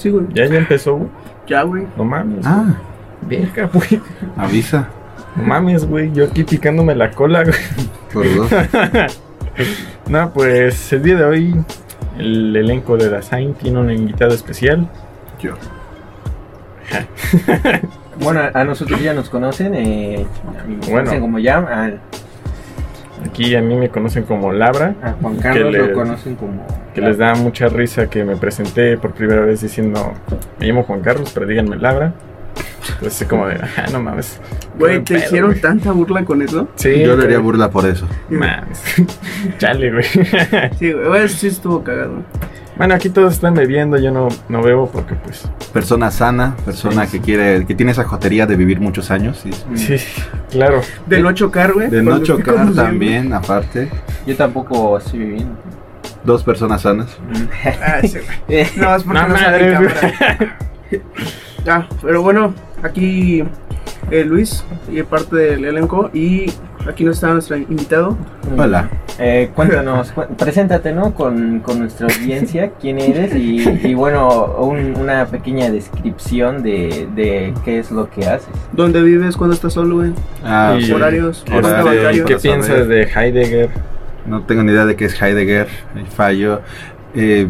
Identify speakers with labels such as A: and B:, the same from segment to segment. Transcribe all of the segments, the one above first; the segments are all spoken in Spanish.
A: Sí, güey.
B: Ya, ya empezó, güey.
A: Ya, güey.
B: No mames.
C: Ah,
B: Verga, güey.
C: avisa.
B: No mames, güey. Yo aquí picándome la cola, güey.
C: Por dos.
B: No, pues el día de hoy el elenco de Dasein tiene un invitado especial.
C: Yo.
D: Bueno, a nosotros ya nos conocen, eh, a mí me
B: Bueno.
D: conocen como ya, a,
B: Aquí a mí me conocen como Labra,
D: a Juan Carlos
B: Que
D: lo conocen como...
B: que les da mucha risa que me presenté por primera vez diciendo, me llamo Juan Carlos, pero díganme Labra. Entonces es como de, ah, no mames.
A: Güey, ¿te
B: pedo,
A: hicieron tanta burla con eso?
B: Sí,
C: Yo le haría burla por eso.
B: Mames. Chale, güey.
A: Sí, güey. Güey, sí estuvo cagado.
B: Bueno, aquí todos están bebiendo, yo no, no bebo porque pues...
C: Persona sana, persona
B: Sí.
C: que quiere, que tiene esa jotería de vivir muchos años. y-
B: Sí, claro.
A: De no chocar, güey.
C: De no chocar también, aparte.
D: Yo tampoco estoy viviendo.
C: Dos personas sanas.
A: Ah, sí, güey. No, es porque
B: No
A: no, cámara. Ya, pero bueno, aquí eh, Luis, y parte del elenco, y aquí nos está nuestro invitado.
C: Hola.
D: Eh, cuéntanos, cu- preséntate, ¿no? Con, con nuestra audiencia, quién eres y, y bueno, un- una pequeña descripción de, de qué es lo que haces.
A: ¿Dónde vives cuando estás solo, güey?
C: Ah, sí.
A: Horarios,
C: Horario,
A: cuenta bancario.
B: ¿Qué piensas de Heidegger?
C: No tengo ni idea de qué es Heidegger. el Fallo. Eh,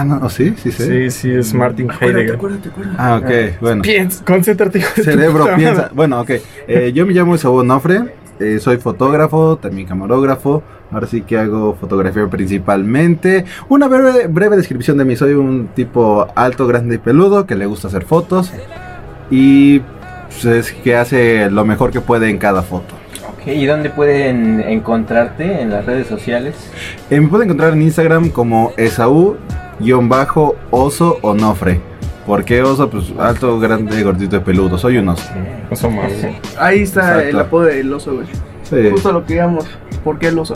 C: ah, no, ¿sí? Sí, sí.
B: Sí, sí, es Martin
A: Acuérdate,
B: Heidegger.
A: acuérdate, acuérdate.
C: Ah, ok, bueno.
B: Piensa, concéntrate, hijo de tu
C: Cerebro
B: puta
C: piensa. Bueno, ok. Eh, yo me llamo Esaú Onofre. eh, soy fotógrafo, también camarógrafo. Ahora sí que hago fotografía principalmente. Una breve, breve descripción de mí. Soy un tipo alto, grande y peludo que le gusta hacer fotos. Y pues, es que hace lo mejor que puede en cada foto.
D: Ok, ¿Y dónde pueden encontrarte en las redes sociales?
C: Eh, me pueden encontrar en Instagram como Esaú-oso onofre. ¿Por qué oso? Pues alto, grande, gordito y peludo. Soy un oso.
B: Somos, güey.
A: Ahí está
C: Exacto.
A: el apodo del oso, güey.
C: Sí.
A: Justo lo que digamos. ¿Por qué el oso?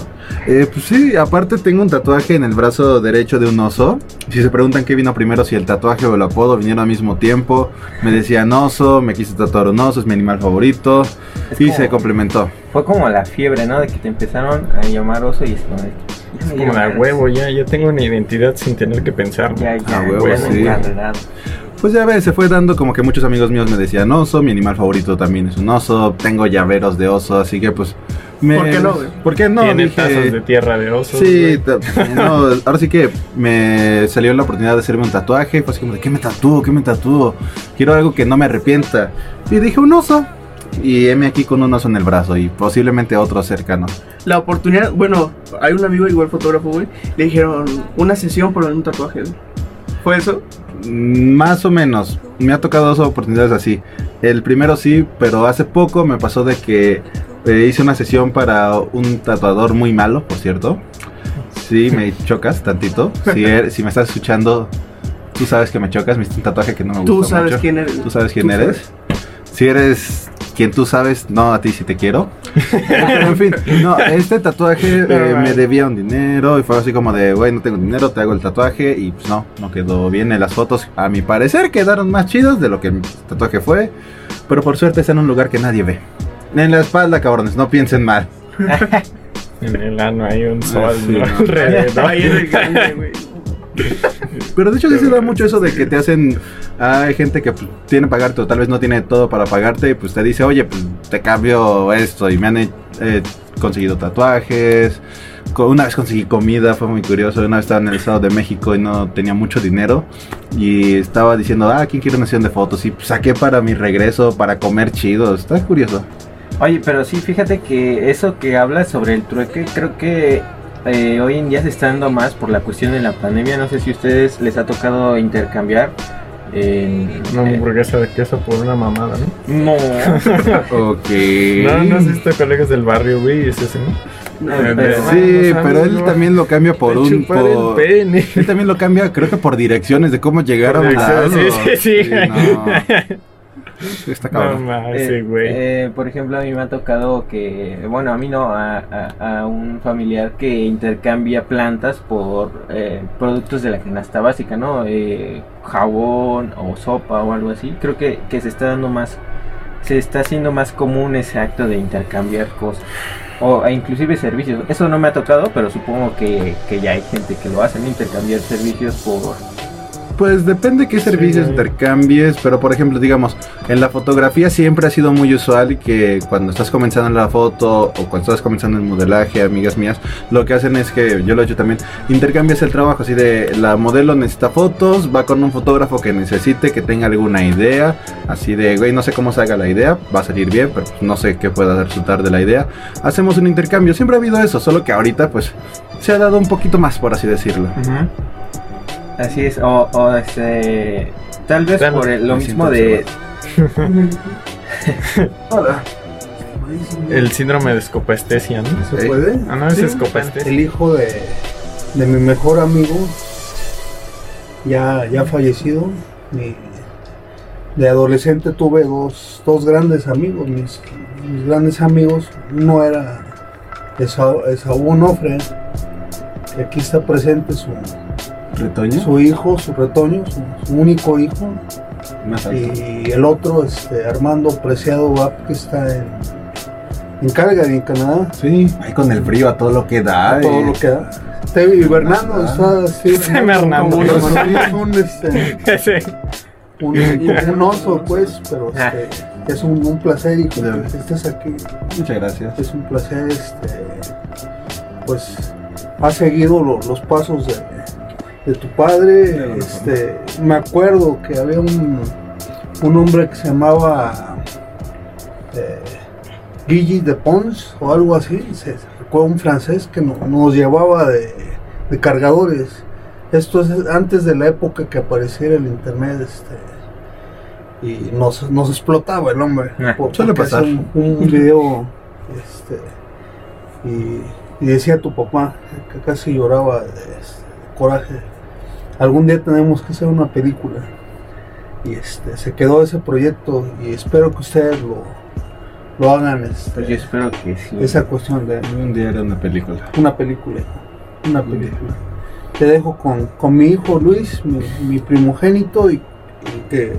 C: Eh, pues sí, aparte tengo un tatuaje en el brazo derecho de un oso. Si se preguntan qué vino primero, si el tatuaje o el apodo vinieron al mismo tiempo, me decían oso, me quise tatuar un oso, es mi animal favorito.
D: Es
C: Y
D: como-
C: se complementó.
D: Fue como la fiebre, ¿no? De que te empezaron a llamar oso y es como ganas.
B: huevo, ya, ya tengo una identidad sin tener que pensar.
D: Ya, ya,
C: Ah, huevo,
D: bueno,
C: sí. Pues ya ves, se fue dando como que muchos amigos míos me decían oso, mi animal favorito también es un oso, tengo llaveros de oso, así que pues... Me...
A: ¿Por qué no?
C: ¿Por qué no?
B: Tiene
C: Dije-
B: tazas de tierra de osos.
C: Sí, no, ahora sí que me salió la oportunidad de hacerme un tatuaje. Fue así como de, ¿qué me tatúo? ¿Qué me tatúo? Quiero algo que no me arrepienta. Y dije, un oso. Y heme aquí con un oso en el brazo y posiblemente otro cercano.
A: La oportunidad, bueno, hay un amigo igual fotógrafo, güey. Le dijeron una sesión por un tatuaje, güey. ¿Fue eso?
C: Mm, Más o menos. Me ha tocado dos oportunidades así. El primero sí, pero hace poco me pasó de que eh, hice una sesión para un tatuador muy malo, por cierto. Sí, me chocas tantito. Si, er- si me estás escuchando, tú sabes que me chocas. Me hiciste un tatuaje que no me gusta
A: Tú sabes
C: mucho.
A: quién eres.
C: Tú sabes quién
A: Tú
C: eres. Si eres quien tú sabes, no a ti si te quiero. Pero en fin, no, este tatuaje eh, me debía un dinero y fue así como de, güey, no tengo dinero, te hago el tatuaje y pues no, no quedó bien en las fotos. A mi parecer quedaron más chidos de lo que el tatuaje fue, pero por suerte está en un lugar que nadie ve. En la espalda, cabrones, no piensen mal.
B: En el ano hay un sol
C: Ah, sí, no.
B: alrededor.
A: Ahí en el grande, güey.
C: Pero de hecho sí se da mucho eso de que te hacen, hay gente que pues, tiene que pagarte o tal vez no tiene todo para pagarte y pues te dice, oye, pues te cambio esto y me han eh, conseguido tatuajes. Una vez conseguí comida, fue muy curioso. Una vez estaba en el Estado de México y no tenía mucho dinero. Y estaba diciendo, ah, ¿quién quiere una sesión de fotos? Y saqué para mi regreso, para comer chido. Está curioso.
D: Oye, pero sí, fíjate que eso que hablas sobre el trueque, creo que eh, hoy en día se está dando más por la cuestión de la pandemia. No sé si a ustedes les ha tocado intercambiar. en-
B: Una
D: eh,
B: hamburguesa de queso por una mamada, ¿no?
D: no.
C: Ok.
B: No, no has visto colegas del barrio, güey, es ese, ¿no?
A: No,
B: Eh,
A: pero-
C: Sí, pero él también lo cambia por un... por-
B: pene.
C: Él también lo cambia, creo que por direcciones de cómo llegar a un
B: direcciones, sí, sí, sí.
C: no. Está cabrón.
D: Eh,
B: güey.
D: eh, por ejemplo, a mí me ha tocado que, bueno, a mí no, a, a- a un familiar que intercambia plantas por eh, productos de la canasta básica, ¿no? Eh, jabón o sopa o algo así. Creo que, que se está dando más, se está haciendo más común ese acto de intercambiar cosas. O e inclusive servicios. Eso no me ha tocado, pero supongo que, que ya hay gente que lo hace, intercambiar servicios por,
C: Pues depende qué servicios
B: Sí.
C: intercambies, pero por ejemplo, digamos, en la fotografía siempre ha sido muy usual que cuando estás comenzando en la foto o cuando estás comenzando en modelaje, amigas mías, lo que hacen es que, yo lo he hecho también, intercambias el trabajo, así de la modelo necesita fotos, va con un fotógrafo que necesite, que tenga alguna idea, así de, güey, no sé cómo salga la idea, va a salir bien, pero pues, no sé qué pueda resultar de la idea. Hacemos un intercambio, siempre ha habido eso, solo que ahorita pues se ha dado un poquito más, por así decirlo.
D: Así es, o, o este, tal vez
B: Claro,
D: por el- lo mismo de...
A: Hola.
B: El síndrome de escopestesia, ¿no?
E: ¿Se puede?
B: Ah, no, es
C: Sí.
B: escopestesia.
E: El hijo de, de mi mejor amigo, ya, ya fallecido, mi- de adolescente tuve dos, dos grandes amigos. Mis, mis grandes amigos, uno era Esaú, Esaú Onofre, que aquí está presente su,
C: ¿Retoño?
E: su hijo, su retoño, su, su único hijo.
C: Más alto.
E: Y el otro, este, Armando Preciado Vap, que está en, en Calgary, en Canadá.
C: Sí, ahí con el frío a todo lo que da.
E: todo
C: eh.
E: lo que da. Está hibernando,
C: Ah.
E: está
B: hibernando.
E: Como los sonidos son este,
B: Sí.
E: un, un oso, pues, pero este, es un, un placer y que estés aquí.
C: Muchas gracias.
E: Es un placer, este, pues, has seguido lo- los pasos de, de tu padre.
C: Sí,
E: Este, me acuerdo que había un, un hombre que se llamaba eh, Guigui de Pons o algo así. Se, se recuerda un francés que no- nos llevaba de, de cargadores. Esto es antes de la época que apareciera el internet, este, y nos, nos explotaba el hombre. Por-
C: suele pasar.
E: Un, un video, este, y, y decía tu papá que casi lloraba de este, coraje. Algún día tenemos que hacer una película. Y este, se quedó ese proyecto y espero que ustedes lo, lo hagan. este,
D: Pues yo espero que sí.
E: esa cuestión de
C: Un día era una película.
E: una película. Una película. Te dejo con, con mi hijo Luis, mi, mi primogénito, y, y que,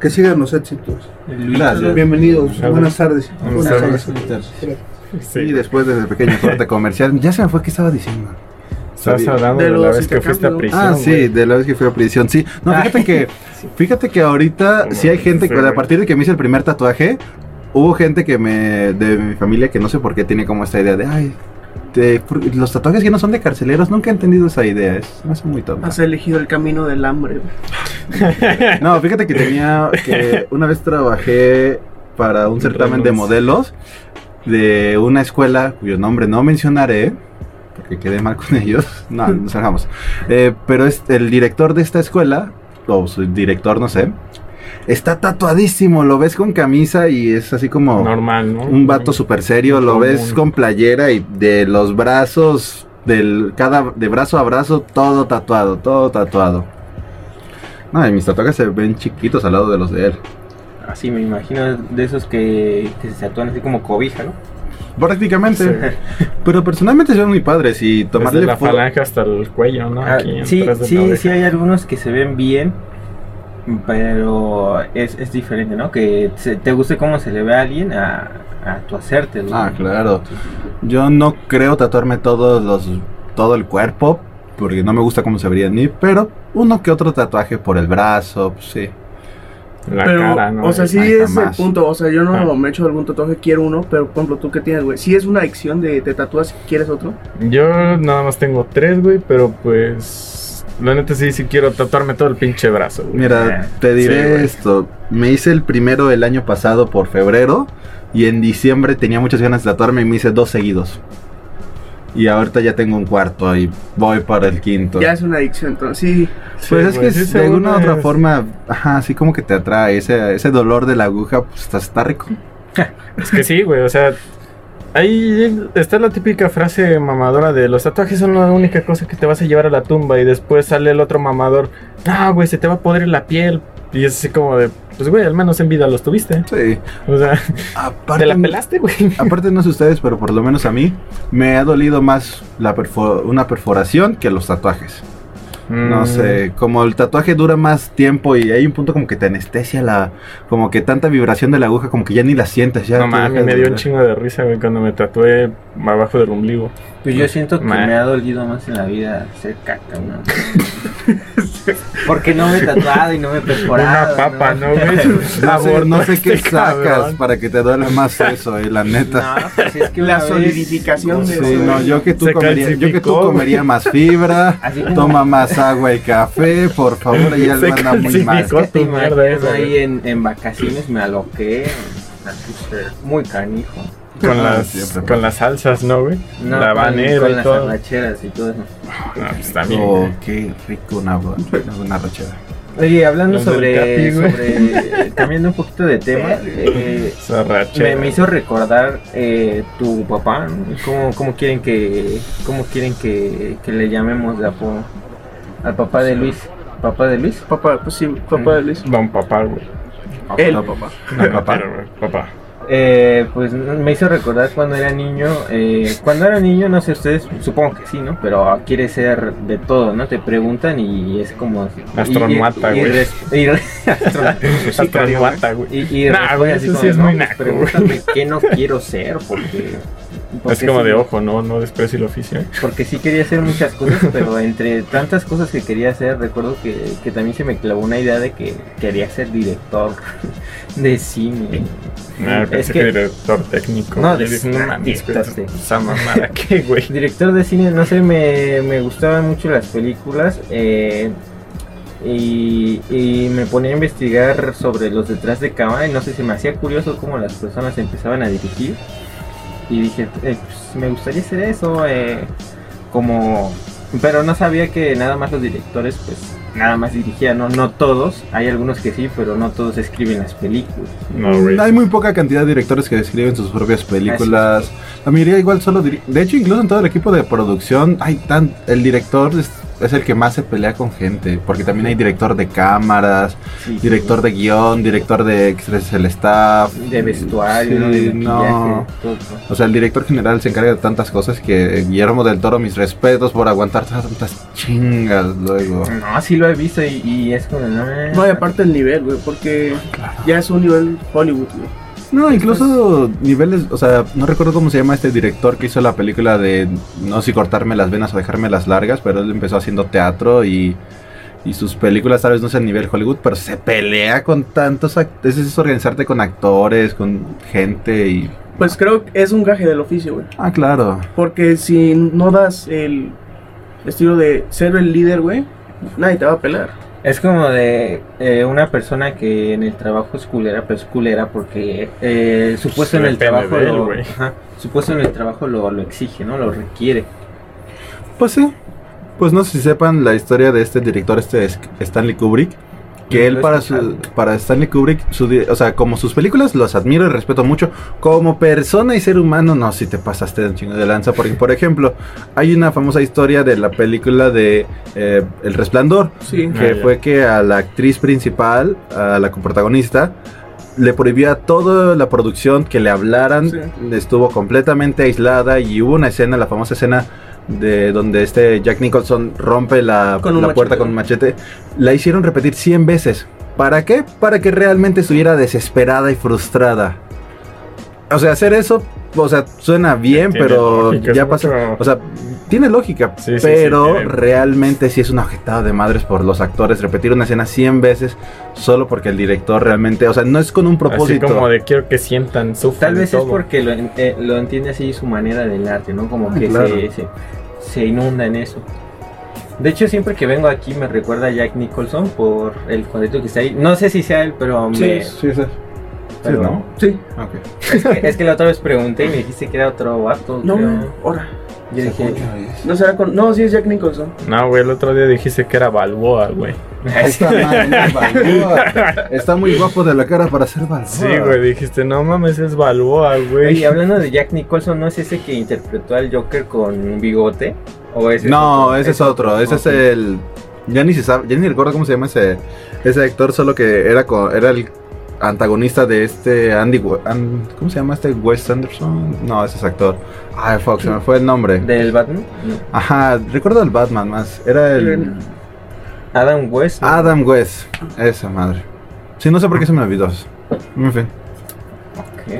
E: que sigan los éxitos.
D: Luis,
C: Gracias.
E: Bienvenidos,
B: Gracias.
E: buenas tardes.
B: Buenas
E: Buenas
B: tardes.
E: tardes.
B: Sí.
C: Y después de ese pequeño corte comercial, ya se me fue qué estaba diciendo.
B: Estás hablando
A: De
B: de, la vez que fuiste a prisión.
C: Ah, sí, de la vez que fui a prisión, sí. No, fíjate que, fíjate que ahorita sí hay gente que
B: sí,
C: a partir de que me hice el primer tatuaje, hubo gente que me, de mi familia que no sé por qué tiene como esta idea de, ay, de- los tatuajes que no son de carceleros, nunca he entendido esa idea, es, me hace muy tonta.
A: Has elegido el camino del hambre.
C: No, fíjate que tenía que una vez trabajé para un certamen de modelos de una escuela cuyo nombre no mencionaré porque quedé mal con ellos. No, nos dejamos. Eh, pero es el director de esta escuela o su director, no sé, está tatuadísimo. Lo ves con camisa y es así como
B: Normal, ¿no?
C: un vato súper serio. Lo ves con playera y de los brazos del cada de brazo a brazo todo tatuado, todo tatuado. No, y mis tatuajes se ven chiquitos al lado de los de él.
D: Así me imagino de esos que, que se tatúan así como cobija, ¿no?
C: Prácticamente.
B: Sí.
C: Pero personalmente ven muy padres y
B: Desde
C: tomarle
B: la
C: foto-
B: falange hasta el cuello, ¿no?
D: Ah,
B: Aquí
D: sí, sí, sí hay algunos que se ven bien, pero es, es diferente, ¿no? Que se- te guste cómo se le ve a alguien a, a tu hacerte.
C: Ah, claro. Yo no creo tatuarme todos los todo el cuerpo porque no me gusta cómo se vería ni, pero uno que otro tatuaje por el brazo, pues, sí.
B: La
A: pero,
B: cara, ¿no?
A: o sea, sí
C: Ay,
A: es el punto. O sea, yo no
B: Ah.
A: me he hecho algún tatuaje, quiero uno, pero por ejemplo, tú que tienes, güey. Si es una adicción de te tatúas, ¿quieres otro?
B: Yo nada más tengo tres, güey, pero pues. La neta sí, sí quiero tatuarme todo el pinche brazo, güey.
C: Mira, te diré
B: Sí,
C: esto. Me hice el primero el año pasado por febrero y en diciembre tenía muchas ganas de tatuarme y me hice dos seguidos. Y ahorita ya tengo un cuarto y voy para el quinto.
A: Ya es una adicción, entonces sí.
C: Pues
B: Sí,
C: es que
B: sí
C: de alguna u otra forma, ajá, así como que te atrae. Ese, ese dolor de la aguja, pues está, está rico.
B: Es que sí, güey, o sea. Ahí está la típica frase mamadora de los tatuajes son la única cosa que te vas a llevar a la tumba y después sale el otro mamador, no, güey, se te va a podrir la piel. Y es así como de, pues güey, al menos en vida los tuviste.
C: Sí.
B: O sea,
C: Aparte,
B: te la pelaste, güey.
C: aparte no sé ustedes, pero por lo menos a mí me ha dolido más la perfo- una perforación que los tatuajes.
B: Mm.
C: No sé, como el tatuaje dura más tiempo y hay un punto como que te anestesia la, como que tanta vibración de la aguja, como que ya ni la sientes. Ya
B: No mames, me dio un chingo de risa, güey, cuando me tatué abajo del ombligo.
D: Pues yo siento que
B: Man.
D: me ha dolido más en la vida ser caca, ¿no? Porque no me he tatuado y no me he perforado.
B: Una papa, ¿no, güey?
C: No sé, no sé qué
B: Este
C: sacas
B: cabrón.
C: para que te duele más eso, eh, la neta.
D: No, pues es que
A: La solidificación de
C: Sí,
A: eso.
C: no, yo que tú
B: Se
C: comería, yo que tú comería más fibra, toma más agua y café, por favor, ya
B: Se
C: le manda muy mal.
D: Es que te ahí en, en vacaciones me aloqué. Muy canijo.
B: Con,
C: Ah,
B: las,
C: siempre.
B: con las salsas, ¿no, güey?
D: No,
B: la habanera
D: con
B: y
D: las
B: todo.
D: arracheras y todo eso.
B: No, pues también.
C: Oh, qué rico una, una rachera.
D: Oye, hablando
B: Los
D: sobre,
B: Capi,
D: sobre cambiando un poquito de tema, eh, me, me hizo recordar eh, tu papá, ¿no? ¿Cómo, cómo quieren que cómo quieren que, que le llamemos de apodo al papá de Luis? ¿Papá de Luis?
A: Papá, pues sí, papá de Luis.
B: Don papá, güey.
A: Él.
C: No, papá.
B: No,
C: papá.
B: güey, papá.
D: Eh, pues me hizo recordar cuando era niño. eh, cuando era niño, no sé ustedes, supongo que sí, ¿no? Pero quiere ser de todo, ¿no? Te preguntan y es como.
B: Astronauta,
D: y- y- y
B: güey.
D: y astronauta.
B: Astronauta, güey.
D: Y, y
B: Nah, güey,
D: así
B: eso
D: como,
B: sí es
D: "No,
B: muy
D: pues,
B: naco,
D: Pregúntame qué no quiero ser, porque.
B: Es como
D: sí-
B: de ojo, no, no desprecie el oficio.
D: Porque sí quería hacer muchas cosas, pero entre tantas cosas que quería hacer, recuerdo que, que también se me clavó una idea de que quería ser director de cine.
B: Ah,
D: es
B: pensé
D: que
B: que director técnico.
D: No, de-
B: dije, no mames,
D: director
B: güey,
D: técnico.
B: esa mamada, ¿qué, güey?
D: Director de cine, no sé, me, me gustaban mucho las películas eh, y, y me ponía a investigar sobre los detrás de cámara y no sé, se me hacía curioso cómo las personas empezaban a dirigir y dije, eh, pues, me gustaría hacer eso, eh, como, pero no sabía que nada más los directores, pues nada más dirigían, no, no todos, hay algunos que sí, pero no todos escriben las películas.
B: No.
C: Hay muy poca cantidad de directores que escriben sus propias películas. La mayoría igual solo diri- De hecho, incluso en todo el equipo de producción, hay tan el director es, es el que más se pelea con gente, porque también hay director de cámaras,
D: Sí,
C: director de guion, director de extras el staff,
D: de vestuario, ¿no? de
C: Sí,
D: maquillaje,
C: no.
D: todo.
C: O sea, el director general se encarga de tantas cosas que Guillermo del Toro, mis respetos por aguantar tantas chingas luego.
D: No, sí lo he visto y, y es como, no,
A: No, y aparte el nivel, güey, porque ya es un nivel Hollywood, güey.
C: No, incluso niveles, o sea, no recuerdo cómo se llama este director que hizo la película de no sé si cortarme las venas o dejarme las largas, pero él empezó haciendo teatro y, y sus películas tal vez no sean nivel Hollywood, pero se pelea con tantos actores, es organizarte con actores, con gente y...
A: Pues creo que es un gaje del oficio, güey.
C: Ah, claro.
A: Porque si no das el estilo de ser el líder, güey, nadie te va a pelar.
D: Es como de eh, una persona que en el trabajo es culera, pero es culera porque eh, su puesto en el trabajo
B: él,
D: lo, ajá, su puesto en el trabajo lo, lo exige, ¿no? Lo requiere.
C: Pues sí. Pues no sé si sepan la historia de este director, este es- Stanley Kubrick. Que él para, su, para Stanley Kubrick, su di- o sea, como sus películas los admiro y respeto mucho. Como persona y ser humano, no, si te pasaste de un chingo de lanza. Porque, por ejemplo, hay una famosa historia de la película de eh, El Resplandor.
A: Sí.
C: Que
B: Ah,
C: fue que a la actriz principal, a la protagonista, le prohibía toda la producción que le hablaran.
A: Sí.
C: Estuvo completamente aislada y hubo una escena, la famosa escena de donde este Jack Nicholson rompe la,
A: Con
C: la puerta con un machete. La hicieron repetir 100 veces. ¿Para qué? Para que realmente estuviera desesperada y frustrada. O sea, hacer eso, o sea, suena bien, pero ya pasó.
B: mucho-
C: O sea, tiene lógica,
B: Sí, sí, sí,
C: pero
B: tiene.
C: realmente sí es una objetada de madres por los actores. Repetir una escena 100 veces solo porque el director realmente, o sea, no es con un
B: Así
C: propósito.
B: como de quiero que sientan, sufran.
D: Tal vez es porque lo, en- eh, lo entiende así su manera del arte, ¿no? Como
C: Ah,
D: que
C: claro.
D: se, se, se inunda en eso. De hecho, siempre que vengo aquí me recuerda a Jack Nicholson por el cuadrito que está ahí. No sé si sea él, pero
A: Sí,
D: me...
C: Sí, sí.
D: Pero-
C: ¿no?
A: Sí.
C: Ok.
D: Es que, es que la otra vez pregunté y me dijiste que era otro vato.
A: No,
D: creo.
A: ahora.
D: Yo dije,
A: No será con. No, sí es Jack Nicholson.
B: No, güey, el otro día dijiste que era Balboa, güey.
C: Está, mal, no es Balboa. Está muy guapo de la cara para ser Balboa.
B: Sí, güey, dijiste, no mames, es Balboa,
D: Oye,
B: güey.
D: hablando de Jack Nicholson, ¿no es ese que interpretó al Joker con bigote? ¿O ese
C: No,
D: otro?
C: ese es otro. Ese es el. Ya ni se sabe, ya ni recuerdo cómo se llama ese, ese actor, solo que era, co- era el antagonista de este Andy. ¿Cómo se llama este? Wes Anderson. No, ese es actor. Ay, fuck, se me fue el nombre.
D: ¿Del Batman? No.
C: Ajá, recuerdo el Batman más. Era el.
D: Adam West. ¿no?
C: Adam West. Esa madre. Sí, no sé por qué se me olvidó. En fin.
D: Ok.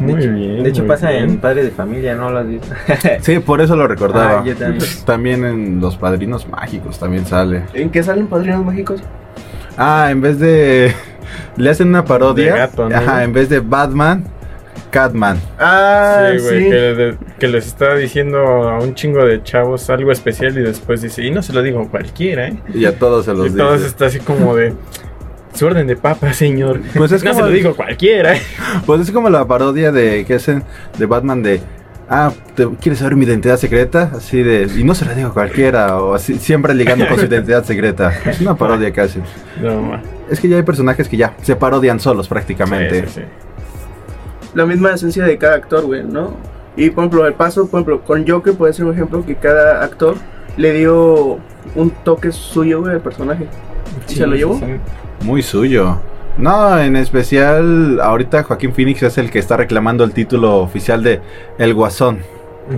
B: Muy
D: de hecho,
B: bien,
D: De hecho
B: muy
D: pasa
B: bien.
D: en Padre de Familia, ¿no? Lo has visto.
C: Sí, por eso lo recordaba.
D: Ah, yo también.
C: También en Los Padrinos Mágicos también sale.
A: ¿En qué salen Padrinos Mágicos?
C: Ah, en vez de. Le hacen una parodia.
B: De gato, ¿no?
C: Ajá, en vez de Batman, Catman.
A: Ah,
B: Sí,
A: sí.
B: güey, que, de- que les está diciendo a un chingo de chavos algo especial y después dice, y no se lo digo a cualquiera, ¿eh?
C: Y a todos se los
B: y todos
C: dice.
B: está así como de, su orden de papa, señor.
C: Pues es
B: no
C: como-
B: se lo digo a cualquiera, ¿eh?
C: Pues es como la parodia de que hacen de Batman de. Ah, ¿te- ¿quieres saber mi identidad secreta? Así de. Y no se la digo a cualquiera. O así, siempre ligando con su identidad secreta. Es una parodia hacen.
B: No.
C: Es que ya hay personajes que ya se parodian solos prácticamente.
B: Sí, sí, sí.
A: La misma esencia de cada actor, güey, ¿no? Y por ejemplo, el paso, por ejemplo, con Joker puede ser un ejemplo que cada actor le dio un toque suyo, güey, al personaje. ¿Y se lo llevó?
D: sí.
C: Muy suyo. No, en especial ahorita Joaquín Phoenix es el que está reclamando el título oficial de El Guasón.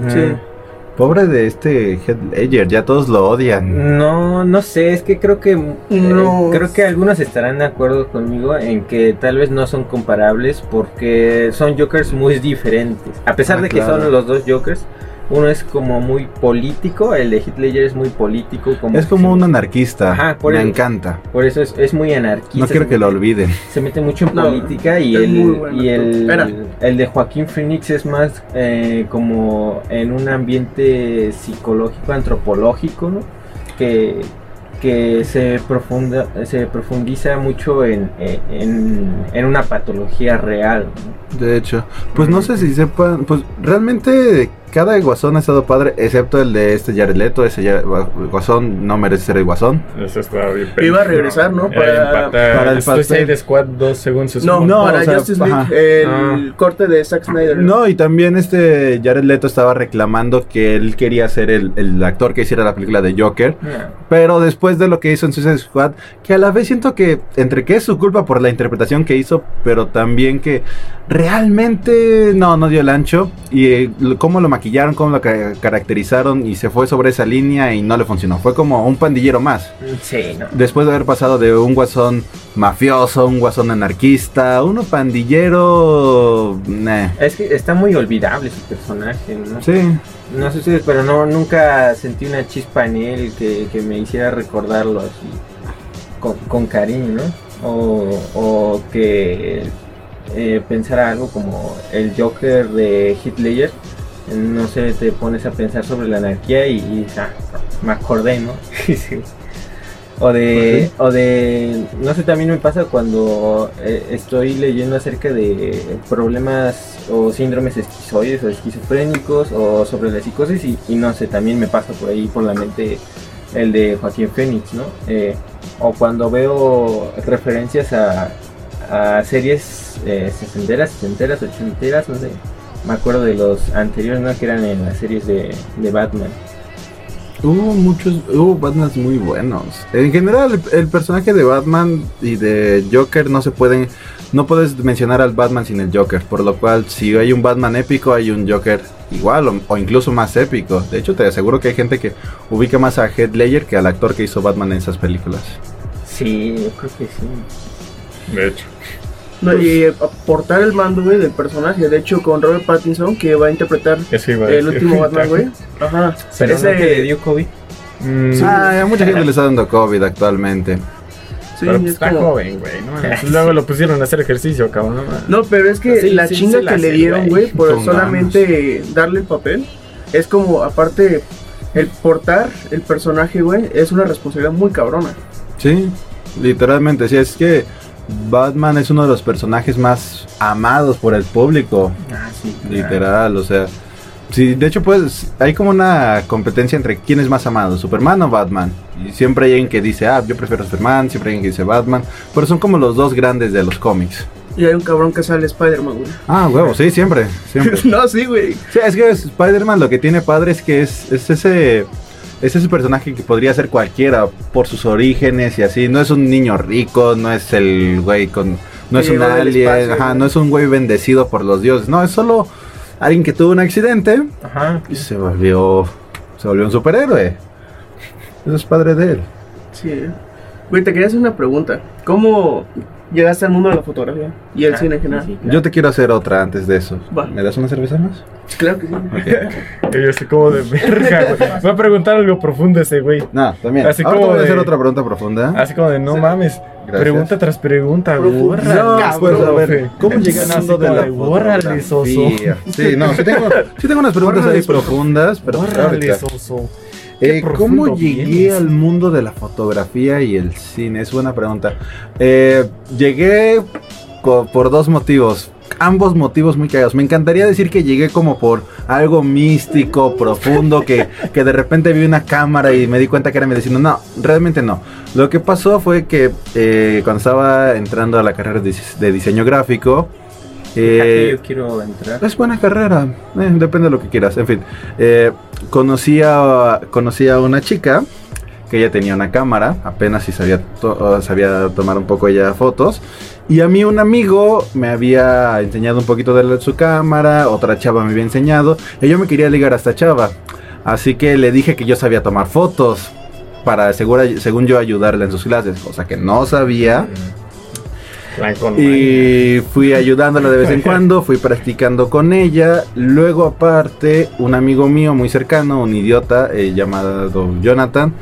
A: Sí.
C: Pobre de este Heath Ledger, ya todos lo odian.
D: No, no sé, es que creo que eh,
A: No.
D: creo que algunos estarán de acuerdo conmigo en que tal vez no son comparables porque son Jokers muy diferentes. A pesar
C: Ah,
D: de que
C: claro.
D: son los dos Jokers, uno es como muy político, el de Ledger es muy político, como
C: Es como un anarquista.
D: Ajá, por
C: Me
D: el-
C: encanta.
D: por eso es, es muy anarquista.
C: No quiero que lo olviden.
D: Se mete mucho en
A: No,
D: política y el
A: bueno
D: y el, el de Joaquín Phoenix es más eh, como en un ambiente psicológico, antropológico, ¿no? Que, que se profunda, se profundiza mucho en, en, en una patología real. ¿no?
C: De hecho, pues no sé si sepan, pues realmente cada guasón ha estado padre, excepto el de este Jared Leto, ese ya- guasón no merece ser el guasón.
B: Eso estaba bien.
A: Iba a regresar, ¿no? Para-
B: Para,
C: para el
B: Suicide. Squad 2 según se
A: No.
C: No,
A: para
C: o sea,
A: Justice League,
C: ajá.
A: el
B: Ah.
A: corte de Zack Snyder.
C: No, y también este Jared Leto estaba reclamando que él quería ser el, el actor que hiciera la película de Joker, pero después de lo que hizo en Suicide Squad, que a la vez siento que entre que es su culpa por la interpretación que hizo, pero también que realmente no, no dio el ancho, y eh, lo- cómo lo maquillaron, cómo lo ca- caracterizaron, y se fue sobre esa línea y no le funcionó. Fue como un pandillero más.
D: Sí, no.
C: Después de haber pasado de un guasón mafioso, un guasón anarquista, uno pandillero... nah.
D: Es que está muy olvidable su personaje, ¿no?
C: Sí,
D: No sé ustedes, pero no, nunca sentí una chispa en él que, que me hiciera recordarlo así con, con cariño, ¿no? O, o que eh, pensara algo como el Joker de Ledger. No sé, te pones a pensar sobre la anarquía y, y, ah, me acordé, ¿no? Sí. O de, o de, no sé, también me pasa cuando eh, estoy leyendo acerca de problemas o síndromes esquizoides o esquizofrénicos o sobre la psicosis y, y no sé, también me pasa por ahí por la mente el de Joaquín Phoenix, ¿no? Eh, o cuando veo referencias a, a series eh, sesenteras, sesenteras, ochenteras, no sé, me acuerdo de los anteriores, ¿no? Que eran en las series de, de Batman.
C: Hubo muchos, hubo Batmans muy buenos. En general, el, el personaje de Batman y de Joker no se pueden, no puedes mencionar al Batman sin el Joker, por lo cual si hay un Batman épico, hay un Joker igual o, o incluso más épico. De hecho, te aseguro que hay gente que ubica más a Heath Ledger que al actor que hizo Batman en esas películas.
D: Sí, yo creo que sí.
B: De hecho.
A: No, y aportar el mando, güey, del personaje. De hecho, con Robert Pattinson, que va a interpretar
B: Eso iba a
A: el último Batman, güey. Ajá.
D: Pero
A: Ese-
D: que le dio COVID.
B: Mm,
C: Ah, a mucha gente le está dando COVID actualmente.
A: Sí,
B: pero pues
A: es
B: está
A: como-
B: joven, güey. No, mames. Luego lo pusieron a hacer ejercicio, cabrón. No,
A: pero es que
B: Sí,
A: la
B: sí,
A: chinga que le
B: hace,
A: dieron,
B: güey.
A: por solamente darle el papel, es como, aparte, el portar el personaje, güey, es una responsabilidad muy cabrona.
C: Sí, literalmente, sí, es que Batman es uno de los personajes más amados por el público.
D: Ah, sí.
C: Literal, o sea. Sí, de hecho, pues hay como una competencia entre quién es más amado, Superman o Batman. Y siempre hay alguien que dice, ah, yo prefiero Superman, siempre hay alguien que dice Batman. Pero son como los dos grandes de los cómics.
A: Y hay un cabrón que sale Spider-Man, güey.
C: Ah, huevo, sí, siempre, siempre.
A: no, sí, güey.
C: Sí, es que Spider-Man lo que tiene padre es que es, es ese. Es ese personaje que podría ser cualquiera por sus orígenes y así. No es un niño rico, no es el güey con. No es un alien,
A: espacio,
C: ajá, no es un güey bendecido por los dioses. No, es solo alguien que tuvo un accidente
D: Ajá.
C: y se volvió. Se volvió un superhéroe. Eso es padre de él.
A: Sí. Güey, te quería hacer una pregunta. ¿Cómo llegaste al mundo de la fotografía y el
D: Ah,
A: cine en
D: sí,
A: general.
D: sí, claro.
C: Yo te quiero hacer otra antes de eso.
A: Va.
C: ¿Me das una cerveza más?
A: Claro que sí.
B: Y yo estoy como de verga, güey. Va a preguntar algo profundo ese güey.
C: No, también.
B: Así
C: Ahora te
B: como
C: voy a hacer
B: de-
C: otra pregunta profunda.
B: Así como de no mames.
C: Gracias.
B: Pregunta tras pregunta, borra.
C: No,
A: cabrón,
C: pues a ver. ¿cómo llegué al
B: Así
C: de la
B: de, bórrale, soso.
C: Sí, no, sí tengo, sí tengo unas preguntas ahí profundas, pero
B: Bórrale, soso.
C: Eh, ¿Cómo llegué
B: vienes.
C: al mundo de la fotografía y el cine? Es buena pregunta. Eh, llegué por dos motivos. Ambos motivos muy cagados. Me encantaría decir que llegué como por algo místico, profundo, que, que de repente vi una cámara y me di cuenta que era medicina. No, realmente no. Lo que pasó fue que eh, cuando estaba entrando a la carrera de, dise- de diseño gráfico, eh,
D: yo quiero entrar.
C: es buena carrera, eh, depende de lo que quieras. En fin, eh, conocí, a, conocí a una chica que ella tenía una cámara, apenas si sabía, to- sabía tomar un poco ella fotos. Y a mí un amigo me había enseñado un poquito de la- su cámara, otra chava me había enseñado, y yo me quería ligar a esta chava. Así que le dije que yo sabía tomar fotos para, segura, según yo, ayudarle en sus clases, cosa que no sabía.
B: Maña.
C: Y fui ayudándola de vez en cuando, fui practicando con ella. Luego, aparte, un amigo mío muy cercano, un idiota eh, llamado Jonathan,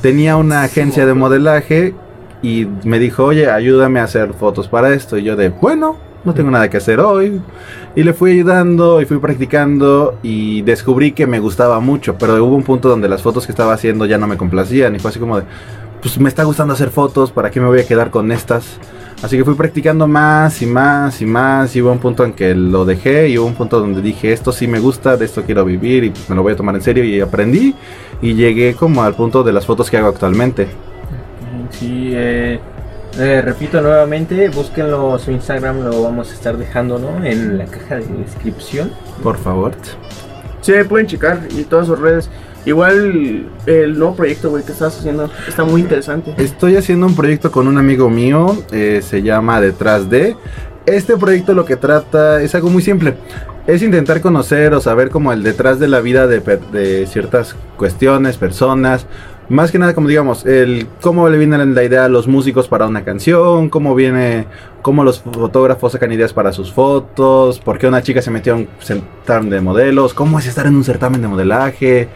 C: tenía una agencia de modelaje y me dijo, oye, ayúdame a hacer fotos para esto. Y yo de, bueno, no tengo nada que hacer hoy. Y le fui ayudando y fui practicando y descubrí que me gustaba mucho, pero hubo un punto donde las fotos que estaba haciendo ya no me complacían y fue así como de, pues me está gustando hacer fotos, ¿para qué me voy a quedar con estas? Así que fui practicando más y más y más y hubo un punto en que lo dejé y hubo un punto donde dije esto sí me gusta, de esto quiero vivir y pues me lo voy a tomar en serio y aprendí y llegué como al punto de las fotos que hago actualmente.
D: Sí, eh, eh, repito nuevamente, búsquenlo su Instagram, lo vamos a estar dejando ¿no? en la caja de descripción.
C: Por favor.
A: Sí, pueden checar y todas sus redes. Igual el nuevo proyecto, güey, que estás haciendo está muy interesante.
C: Estoy haciendo un proyecto con un amigo mío, eh, se llama Detrás de. Este proyecto lo que trata es algo muy simple. Es intentar conocer o saber como el detrás de la vida de, de ciertas cuestiones, personas. Más que nada, como digamos, el cómo le viene la idea a los músicos para una canción, cómo viene, cómo los fotógrafos sacan ideas para sus fotos, por qué una chica se metió a un certamen de modelos, cómo es estar en un certamen de modelaje.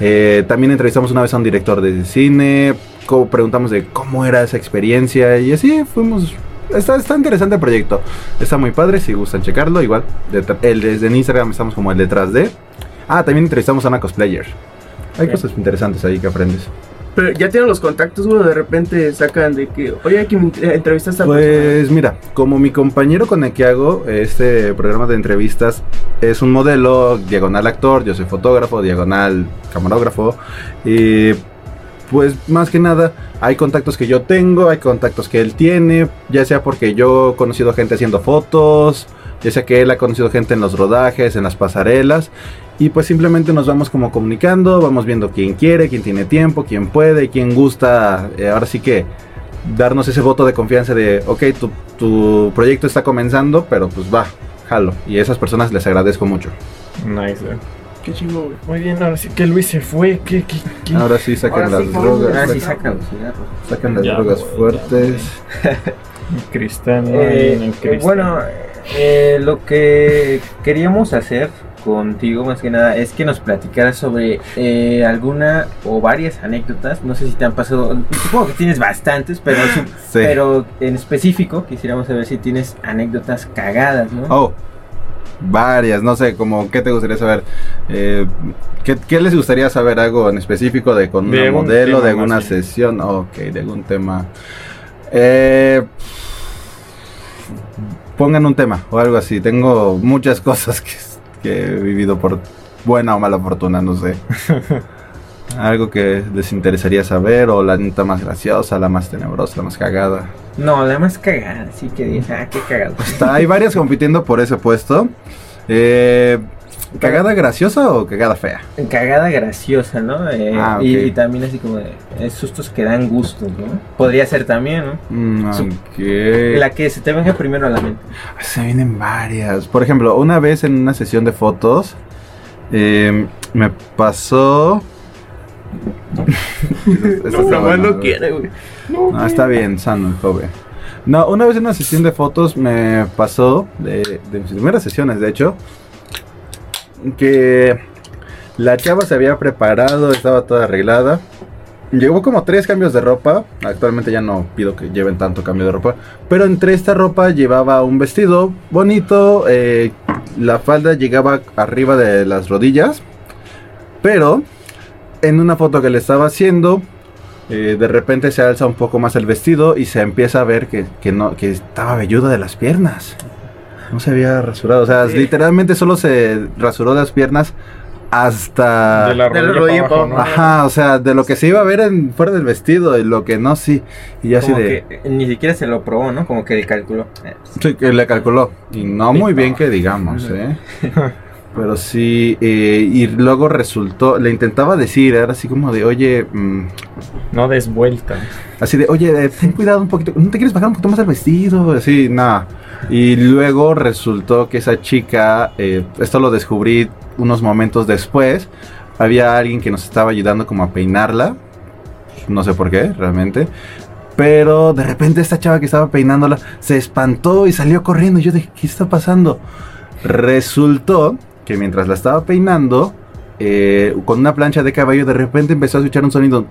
C: Eh, también entrevistamos una vez a un director de cine, preguntamos de cómo era esa experiencia y así fuimos. Está, está interesante el proyecto, está muy padre, si gustan checarlo, igual. el, desde en Instagram estamos como el detrás de. Ah, también entrevistamos a una cosplayer. Hay cosas interesantes ahí que aprendes.
A: Pero ya tienen los contactos, güey, de repente sacan de que, oye, que me entrevistaste a
C: Pues mira, como mi compañero con el que hago este programa de entrevistas es un modelo, diagonal actor, yo soy fotógrafo, diagonal camarógrafo, y pues más que nada hay contactos que yo tengo, hay contactos que él tiene, ya sea porque yo he conocido gente haciendo fotos, ya sea que él ha conocido gente en los rodajes, en las pasarelas, y pues simplemente nos vamos como comunicando, vamos viendo quién quiere, quién tiene tiempo, quién puede, quién gusta, eh, ahora sí que darnos ese voto de confianza de, ok, tu, tu proyecto está comenzando, pero pues va, jalo. Y a esas personas les agradezco mucho.
B: Nice, güey.
A: Qué chingo, güey.
B: Muy bien, ahora sí que Luis se fue. ¿Qué, qué, qué?
C: Ahora sí sacan
A: Ahora sí,
C: las
A: joven.
C: drogas.
D: Ah, sí,
C: sacan,
D: sacan los cigarros.
C: sacan las
B: Ya,
C: drogas
B: güey,
C: fuertes.
B: Cristal, no,
D: Eh,
B: no, cristal.
D: bueno, eh, lo que queríamos hacer contigo más que nada es que nos platicaras sobre eh, alguna o varias anécdotas. No sé si te han pasado, supongo que tienes bastantes, pero,
C: Sí.
D: pero en específico quisiéramos saber si tienes anécdotas cagadas, ¿no?
C: Oh, varias, no sé, como, ¿qué te gustaría saber? Eh, ¿qué, qué les gustaría saber? ¿Algo en específico de con
B: algún
C: modelo, de alguna sesión? Ok, de algún tema. Eh, pongan un tema o algo así. Tengo muchas cosas que, que he vivido por buena o mala fortuna, no sé. Algo que les interesaría saber, o la neta más graciosa, la más tenebrosa, la más cagada.
D: No, la más cagada, sí que dije, ah, qué cagado.
C: Está- hay varias compitiendo por ese puesto. Eh, ¿Cagada graciosa o cagada fea?
D: Cagada graciosa, ¿no? Eh,
C: Ah,
D: y,
C: ok.
D: y también así como de sustos que dan gustos, ¿no? Podría ser también, ¿no?
C: Mm,
D: Su-
C: ok.
D: La que se te venga primero a la mente.
C: Se vienen varias. Por ejemplo, una vez en una sesión de fotos, eh, me pasó. Eso
A: No,
C: bueno,
A: no quiere, güey.
C: No, está bien, sano el joven. No, una vez en una sesión de fotos me pasó, de, de mis primeras sesiones de hecho, que la chava se había preparado, estaba toda arreglada. Llevó como tres cambios de ropa. Actualmente ya no pido que lleven tanto cambio de ropa. Pero entre esta ropa llevaba un vestido bonito. eh, la falda llegaba arriba de las rodillas. Pero en una foto que le estaba haciendo, eh, de repente se alza un poco más el vestido y se empieza a ver que, que no, que estaba velludo de las piernas. No se había rasurado. O sea,
A: Sí.
C: literalmente solo se rasuró las piernas hasta...
B: De la
A: de la
B: rodilla
A: rodilla
B: para abajo,
A: para
B: ¿no?
C: Ajá, o sea, de lo que se iba a ver en, fuera del vestido y lo que no, sí. Y ya así
D: Como
C: de...
D: que ni siquiera se lo probó, ¿no? Como que calculó. Eh,
C: Sí, que le calculó. Y no muy bien que digamos, ¿eh? Pero sí, eh, y luego resultó, le intentaba decir, era así como de, oye, mm,
B: No des vuelta.
C: así de, oye, eh, ten cuidado un poquito, ¿no te quieres bajar un poquito más el vestido? Así, nada. Y luego resultó que esa chica, eh, esto lo descubrí unos momentos después, había alguien que nos estaba ayudando como a peinarla, no sé por qué, realmente. Pero de repente esta chava que estaba peinándola se espantó y salió corriendo. Y yo dije, ¿qué está pasando? Resultó que mientras la estaba peinando, eh, con una plancha de caballo, de repente empezó a escuchar un sonido.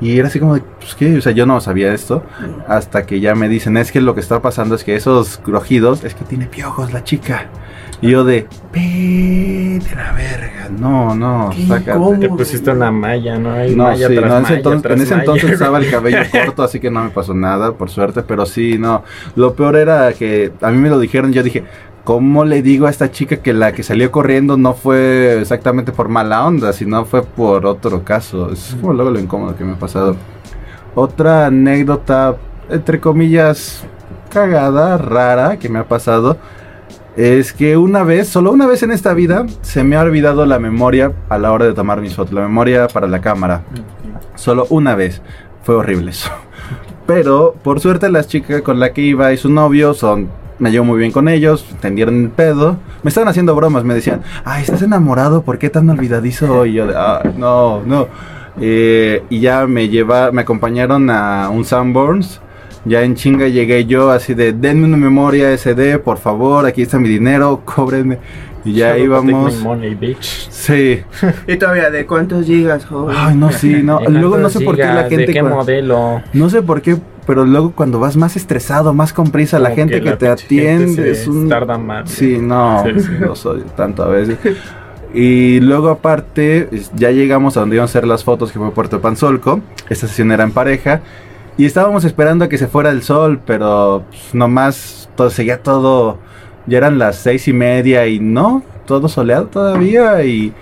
C: Y era así como de, pues qué, o sea, yo no sabía esto. Hasta que ya me dicen, es que lo que está pasando es que esos crujidos, es que tiene piojos la chica. Y yo de, vete la verga, no, no, sácate".
B: Te pusiste una malla, ¿no? Hay
C: No,
B: malla
C: sí,
B: tras
C: no, en ese,
B: malla
C: entonces,
B: tras
C: en ese
B: malla.
C: entonces estaba el cabello corto, así que no me pasó nada, por suerte, pero sí, no. Lo peor era que a mí me lo dijeron, yo dije, ¿cómo le digo a esta chica que la que salió corriendo no fue exactamente por mala onda, sino fue por otro caso? Es como luego lo incómodo que me ha pasado. Otra anécdota, entre comillas, cagada, rara, que me ha pasado. Es que una vez, solo una vez en esta vida, se me ha olvidado la memoria a la hora de tomar mis fotos, la memoria para la cámara. Solo una vez. Fue horrible eso. Pero por suerte las chicas con la que iba y su novio son... Me llevo muy bien con ellos, entendieron el pedo. Me estaban haciendo bromas, me decían, ay, ¿estás enamorado? ¿Por qué tan olvidadizo? Y yo de, "Ah, no, no. Eh, y ya me lleva, me acompañaron a un Sanborns. Ya en chinga llegué yo así de, denme una memoria SD, por favor, aquí está mi dinero, cóbrenme. Y ya
B: Solo
C: íbamos...
B: my money, bitch.
C: Sí.
A: Y todavía, ¿de cuántos gigas, joven?
C: Ay, no, sí, no.
B: ¿De
C: Luego no sé por qué la
B: gigas? ¿De
C: gente...
B: qué modelo?
C: No sé por qué, pero luego cuando vas más estresado, más con prisa, la gente que,
B: la
C: te atiende es un...
B: tarda más.
C: Sí, no,
B: Sí, sí.
C: tanto a veces. Y luego aparte, ya llegamos a donde iban a hacer las fotos, que fue Puerto Panzolco. Esta sesión era en pareja. Y estábamos esperando a que se fuera el sol, pero pues, nomás todo, seguía todo... Ya eran las seis y media y no, todo soleado todavía. Y,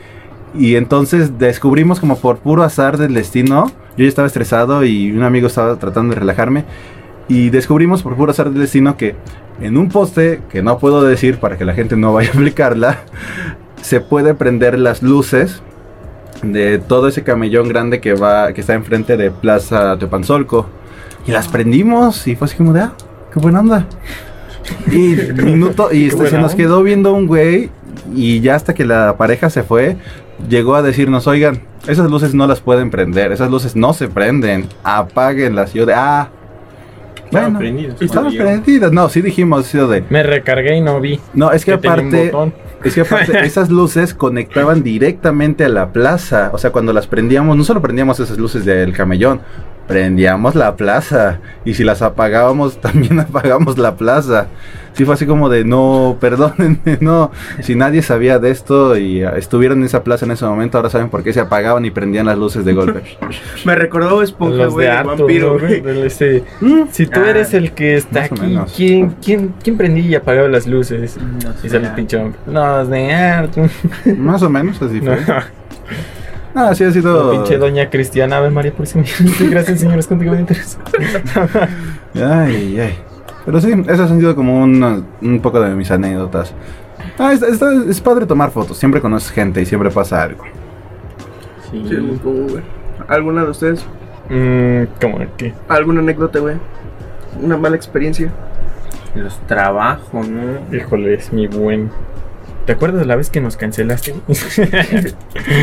C: y entonces descubrimos como por puro azar del destino. Yo ya estaba estresado y un amigo estaba tratando de relajarme. Y descubrimos por puro azar del destino que en un poste, que no puedo decir para que la gente no vaya a aplicarla, se puede prender las luces de todo ese camellón grande que va que está enfrente de Plaza Teopanzolco. Y las prendimos y fue así como de, ah, qué buena onda. Y minuto, y este, se nos quedó viendo un güey y ya hasta que la pareja se fue, llegó a decirnos, oigan, esas luces no las pueden prender, esas luces no se prenden, apáguenlas. Y yo de, ah, bueno, estaban prendidas. No, sí dijimos, sí, de,
B: Me recargué y no vi.
C: no, es que,
B: que
C: aparte, es que aparte esas luces conectaban directamente a la plaza. O sea, cuando las prendíamos, no solo prendíamos esas luces del camellón, prendíamos la plaza. Y si las apagábamos, también apagamos la plaza. Sí fue así como de, no, perdónenme, no. Si nadie sabía de esto y ah, estuvieron en esa plaza en ese momento, ahora saben por qué se apagaban y prendían las luces de golpe.
A: Me recordó Esponja, güey, vampiro,
B: ¿no?
A: güey.
B: Del ese- Si tú
D: Ah,
B: eres el que está
C: más o
B: aquí,
C: menos.
B: ¿quién, quién, quién prendía y apagaba las luces?
D: No
B: Y sale el pinche hombre. Los de Arthur.
C: Más o menos así
B: No,
C: fue. Ah, sí ha
B: la
C: sido...
B: pinche doña Cristiana, Ave María por Gracias, señores, contigo me interesa.
C: Ay, ay. Pero sí, esas han sido como un, un poco de mis anécdotas. Ah, es padre tomar fotos. Siempre conoces gente y siempre pasa algo.
D: Sí.
A: Sí, muy común, güey. ¿Alguna de ustedes?
B: Mm, ¿Cómo que?
A: ¿Alguna anécdota, güey? ¿Una mala experiencia?
D: Los trabajos, ¿no?
B: Híjole, es mi buen. ¿Te acuerdas de la vez que nos cancelaste? güey?"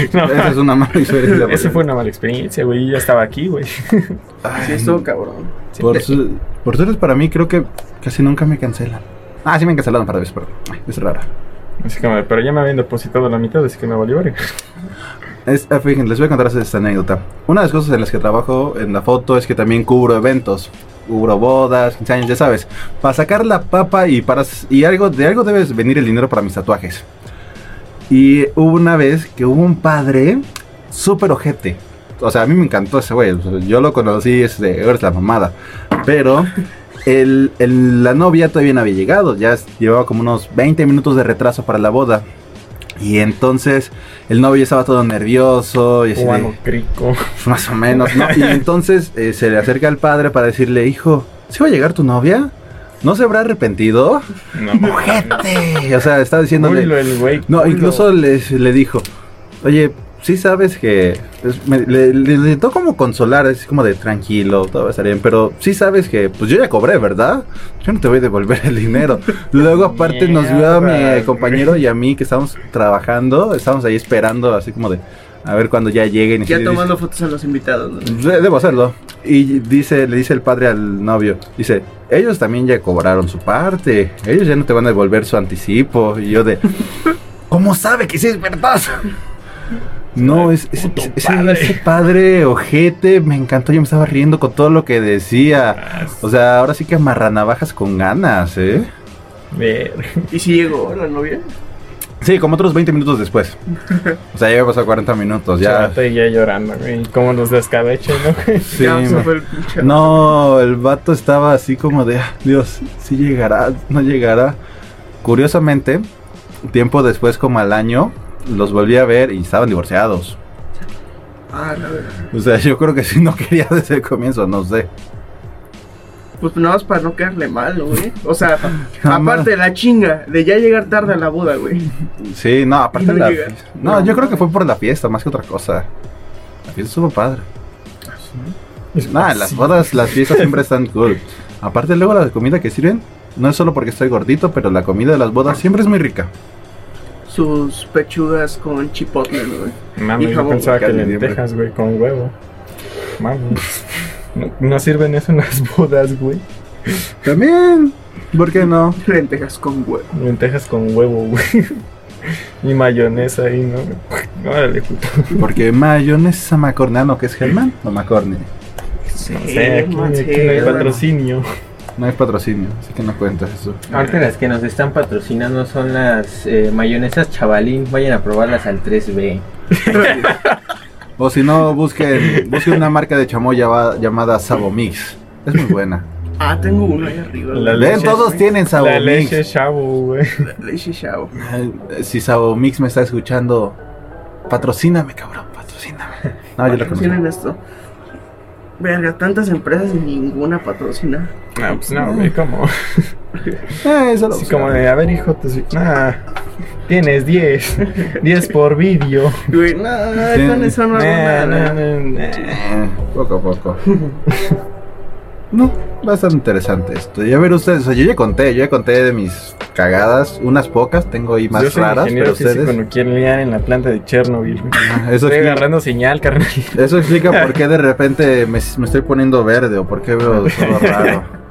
B: no,
C: Esa es una mala historia.
B: esa fue una mala experiencia, güey. Yo ya estaba aquí, güey.
A: Sí, estuvo cabrón.
C: Por, su- por suerte para mí, creo que casi nunca me cancelan. Ah, sí me han cancelado un par de veces, pero es raro.
B: Así de, pero ya me habían depositado la mitad, así que me valió.
C: Es, ah, fíjense, les voy a contar esta anécdota. Una de las cosas en las que trabajo en la foto es que también cubro eventos. Cubro bodas, 15 años, ya sabes. Para sacar la papa y para y algo de algo debes venir el dinero para mis tatuajes. Y hubo una vez que hubo un padre súper ojete. O sea, a mí me encantó ese güey. yo lo conocí, es de, la mamada. Pero el, la novia todavía no había llegado. Ya llevaba como unos 20 minutos de retraso para la boda. Y entonces el novio estaba todo nervioso. Y así de-
B: Cubano crico.
C: más o menos, ¿no? Y entonces eh, se le acerca al padre para decirle, hijo, ¿sí va a llegar tu novia? ¿No se habrá arrepentido?
B: No,
C: ¡Ojete! O sea, está diciéndole...
B: Oílo el güey.
C: No, incluso le, le dijo, oye, sí sabes que... es- me- le, le intentó como consolar, así como de tranquilo, todo va a estar bien, pero sí sabes que, pues yo ya cobré, ¿verdad? Yo no te voy a devolver el dinero. Luego aparte nos vio a mi compañero y a mí que estábamos trabajando, estábamos ahí esperando, así como de... A ver cuando ya lleguen. y
A: Ya tomando fotos a los invitados.
C: Debo hacerlo. Y dice, le dice el padre al novio, dice, ellos también ya cobraron su parte, ellos ya no te van a devolver su anticipo. Y yo de, ¿cómo sabe que sí es verdad? No, es,
B: padre.
C: ese padre ojete me encantó, yo me estaba riendo con todo lo que decía. O sea, ahora sí que amarranavajas con ganas, ¿eh?
B: Ver.
A: ¿Y si llegó la novia?
C: Sí, como otros 20 minutos después. O sea, ya había pasado 40 minutos, ya.
B: Ya. ya llorando, güey. Como nos descabeche, ¿no?
C: Sí,
A: el
C: No, el vato estaba así como de, "Ah, Dios, sí llegará, no llegará. Curiosamente, tiempo después, como al año, los volví a ver y estaban divorciados.
A: Ah, la verdad.
C: O sea, yo creo que sí no quería desde el comienzo, no sé.
A: Pues nada más para no quedarle mal, güey. O sea,
C: Nada
A: aparte de la chinga de ya llegar tarde a la boda, güey.
C: Sí, no, aparte
A: No
C: de la
A: llega.
C: fiesta. No, yo creo que fue por la fiesta, más que otra cosa. La fiesta estuvo padre. Nah, las bodas, las fiestas siempre están cool. Aparte luego la comida que sirven, no es solo porque estoy gordito, pero la comida de las bodas siempre es muy rica.
A: Sus pechugas con chipotle, ¿no, güey.
B: Mami,
A: Y
B: yo pensaba que lentejas, güey, con huevo. Mami. No, no sirven eso en las bodas, güey.
C: También, ¿por qué no?
A: Lentejas con huevo.
B: Lentejas con huevo, güey. Y mayonesa ahí, ¿no? Órale, puto.
C: Porque mayonesa macornano, que es Germán, o Macorni.
A: Sí,
B: No sé, aquí, aquí no hay
A: bueno.
C: No hay patrocinio, así que no cuentas eso.
D: Ahorita las que nos están patrocinando son las eh, mayonesas chavalín. Vayan a probarlas al 3B.
C: O si no, busquen, busquen una marca de chamoy llama- llamada Sabomix. Es muy buena.
A: Ah, tengo uno ahí arriba.
B: La leche-
C: todos tienen
B: La
C: Sabomix.
B: leche chavo, güey.
A: Leche chavo.
C: Si Sabomix me está escuchando, patrocíname, cabrón, patrocíname. No, yo lo conozco.
A: esto. Verga, tantas empresas y ninguna patrocina.
B: No, pues no, güey, ¿cómo?
C: Eh, eso lo
B: Así
C: buscaba.
B: como de, a ver, hijo, te... Nah, tienes 10. 10 por vídeo.
A: Güey, no,
C: Sí.
A: con eso no hago
B: Nah,
A: nada.
B: nah, nah, nah.
C: Poco a poco. No, va a estar interesante esto. Ya ver ustedes, o sea, yo ya conté, yo ya conté de mis cagadas, unas pocas, tengo ahí más
B: Yo soy
C: raras, pero ustedes...
B: nuclear en la planta de Chernobyl.
C: Ah, Eso
B: Estoy
C: explica,
B: agarrando señal, carnal.
C: eso explica por qué de repente me, me estoy poniendo verde o por qué veo todo raro.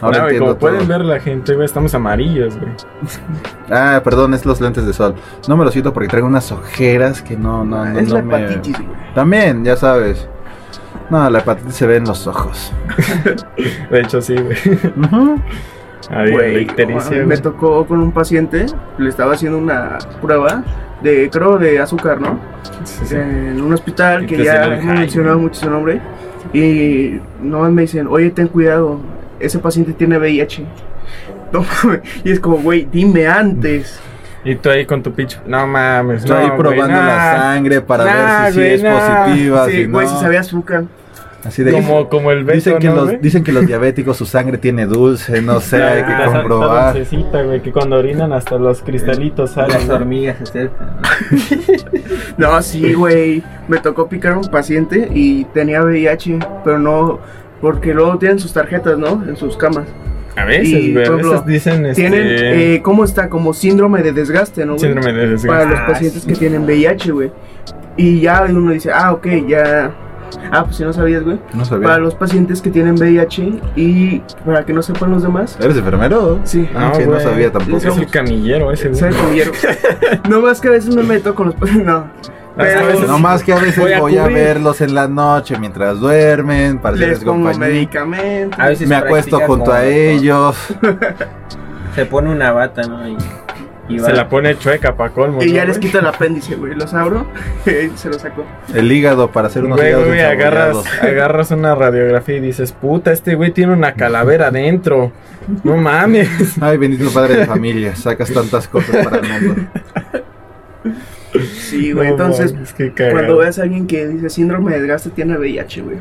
C: Ahora
B: No,
C: entiendo
B: como pueden
C: todo.
B: ver la gente, güey, estamos amarillos, güey.
C: Ah, perdón, es los lentes de sol. No me lo siento porque traigo unas ojeras que no, no, no,
A: es
C: no
A: la
C: me...
A: hepatitis, güey.
C: También, ya sabes. No, la hepatitis se ve en los ojos.
B: De hecho, sí, güey. Ahí,
A: Güey,
B: güey.
A: me tocó con un paciente, le estaba haciendo una prueba de, creo, de azúcar, ¿no?
B: Sí, sí.
A: En un hospital que ya
B: high,
A: mencionado mucho su nombre. Y no me dicen, oye, ten cuidado, ese paciente tiene VIH. No. Y es como, güey, dime antes.
B: Y tú ahí con tu picho. No mames,
C: Estoy
B: no, güey,
C: probando
B: nah.
C: la sangre para
B: Nah,
C: ver si, sí
B: güey,
C: es
B: nah.
C: positiva.
A: Sí,
C: si
A: güey,
C: no.
A: si sabía azúcar.
C: Así de
B: Como, como el beso,
C: dicen, que
B: ¿no,
C: los, dicen que los diabéticos su sangre tiene dulce, no sé, hay que comprobar.
B: La dulcecita, güey, que cuando orinan hasta los cristalitos salen.
D: Las
B: ¿no?
D: hormigas se.
A: No, sí, güey. Me tocó picar a un paciente y tenía VIH, pero no. Porque luego tienen sus tarjetas, ¿no? En sus camas.
B: A veces, güey. A veces dicen este.
A: Tienen, eh, ¿cómo está? Como síndrome de desgaste, ¿no? güey?
B: síndrome de desgaste.
A: Para los pacientes que tienen VIH, güey. Y ya uno dice, ah, ok, ya. Ah, pues si no sabías, güey.
C: No sabía.
A: Para los pacientes que tienen VIH y para que no sepan los demás.
C: ¿Eres enfermero?
A: Sí.
C: Ah,
B: No,
C: sí, no
B: güey.
C: sabía tampoco.
B: Es el camillero ese, güey.
A: ¿Sabes cómo quiero? no más que a veces me meto con los pacientes. No. Pero
B: a veces
C: No más que a veces
B: Voy
C: voy
B: a
C: verlos en la noche mientras duermen, para
A: les
C: hacerles
A: pongo
C: compañía.
A: medicamentos.
D: A veces
C: Me acuesto junto a ellos.
D: Se pone una bata, ¿no? Y, y
B: Se
D: va.
B: la pone chueca pa' colmo.
A: Y
B: ¿no,
A: ya les quito el apéndice, güey. Los abro y se los saco.
C: El hígado para hacer unos
B: Güey,
C: hígados
B: güey, agarras, agarras una radiografía y dices, puta, este güey tiene una calavera adentro. No mames.
C: Ay, bendito padre de familia, sacas tantas cosas para el mundo.
A: Sí, güey.
B: No
A: Entonces, cuando veas a alguien que dice síndrome de desgaste, tiene VIH, güey.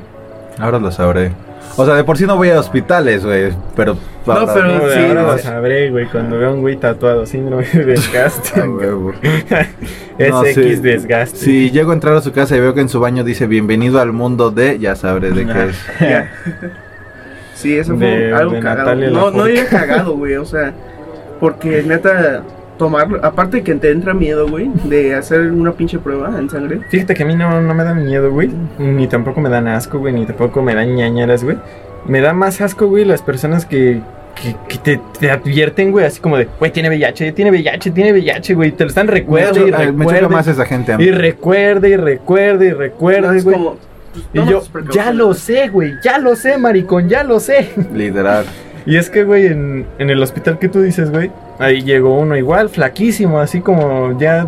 C: Ahora lo sabré. O sea, de por sí no voy a hospitales, güey, pero...
A: pero-
B: No, de
A: sí,
B: ahora lo sabré, güey, cuando veo a un güey tatuado, síndrome de desgaste.
C: No, sí.
B: X desgaste.
C: Si llego a entrar a su casa y veo que en su baño dice bienvenido al mundo de, ya sabré de qué es.
A: Sí, eso fue
B: De-
A: algo
B: de
A: cagado. No, no diría cagado, güey. O sea, porque neta, tomarlo. Aparte que te entra miedo, güey, de hacer una pinche prueba en sangre.
B: Fíjate que a mí no, no me da miedo, güey. Ni tampoco me dan asco, güey. Ni tampoco me dan ñañaras, güey. Me da más asco, güey, las personas que, que, que te, te advierten, güey, así como de, güey, tiene VIH, tiene VIH, tiene VIH, güey. Te lo están
C: Me
B: recuerde y
C: choca- me choca
B: recuerde.
C: más esa gente. a mí.
B: Y recuerde y recuerde y
A: No,
B: recuerde,
A: es
B: güey.
A: como. pues,
B: Y yo, ya lo sé, güey, ya lo sé, maricón, ya lo sé.
C: Literal.
B: Y es que, güey, en, en el hospital que tú dices, güey, ahí llegó uno igual, flaquísimo, así como ya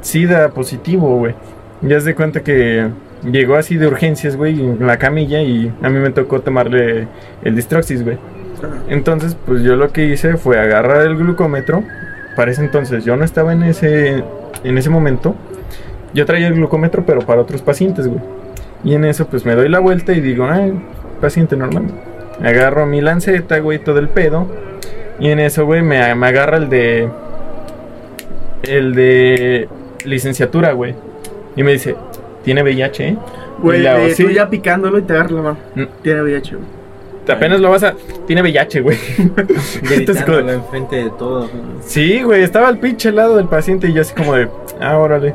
B: SIDA positivo, güey. Ya se cuenta que llegó así de urgencias, güey, en la camilla y a mí me tocó tomarle el distroxis, güey. Entonces, pues yo lo que hice fue agarrar el glucómetro. Para ese entonces yo no estaba en ese, en ese momento. Yo traía el glucómetro, pero para otros pacientes, güey. Y en eso, pues me doy la vuelta y digo, ay, paciente normal. Agarro mi lanceta, güey, todo el pedo. Y en eso, güey, me, me agarra el de. El de licenciatura, güey. Y me dice, tiene VIH, ¿eh?
A: Güey,
B: hago,
A: de-
B: "Sí".
A: tú ya picándolo y te agarra la mano.
B: Mm.
A: Tiene VIH, güey.
B: Apenas lo vas a. Tiene VIH, güey.
D: Gritándolo enfrente de todos.
B: Sí, güey, estaba al pinche lado del paciente y yo así como de, ah, órale.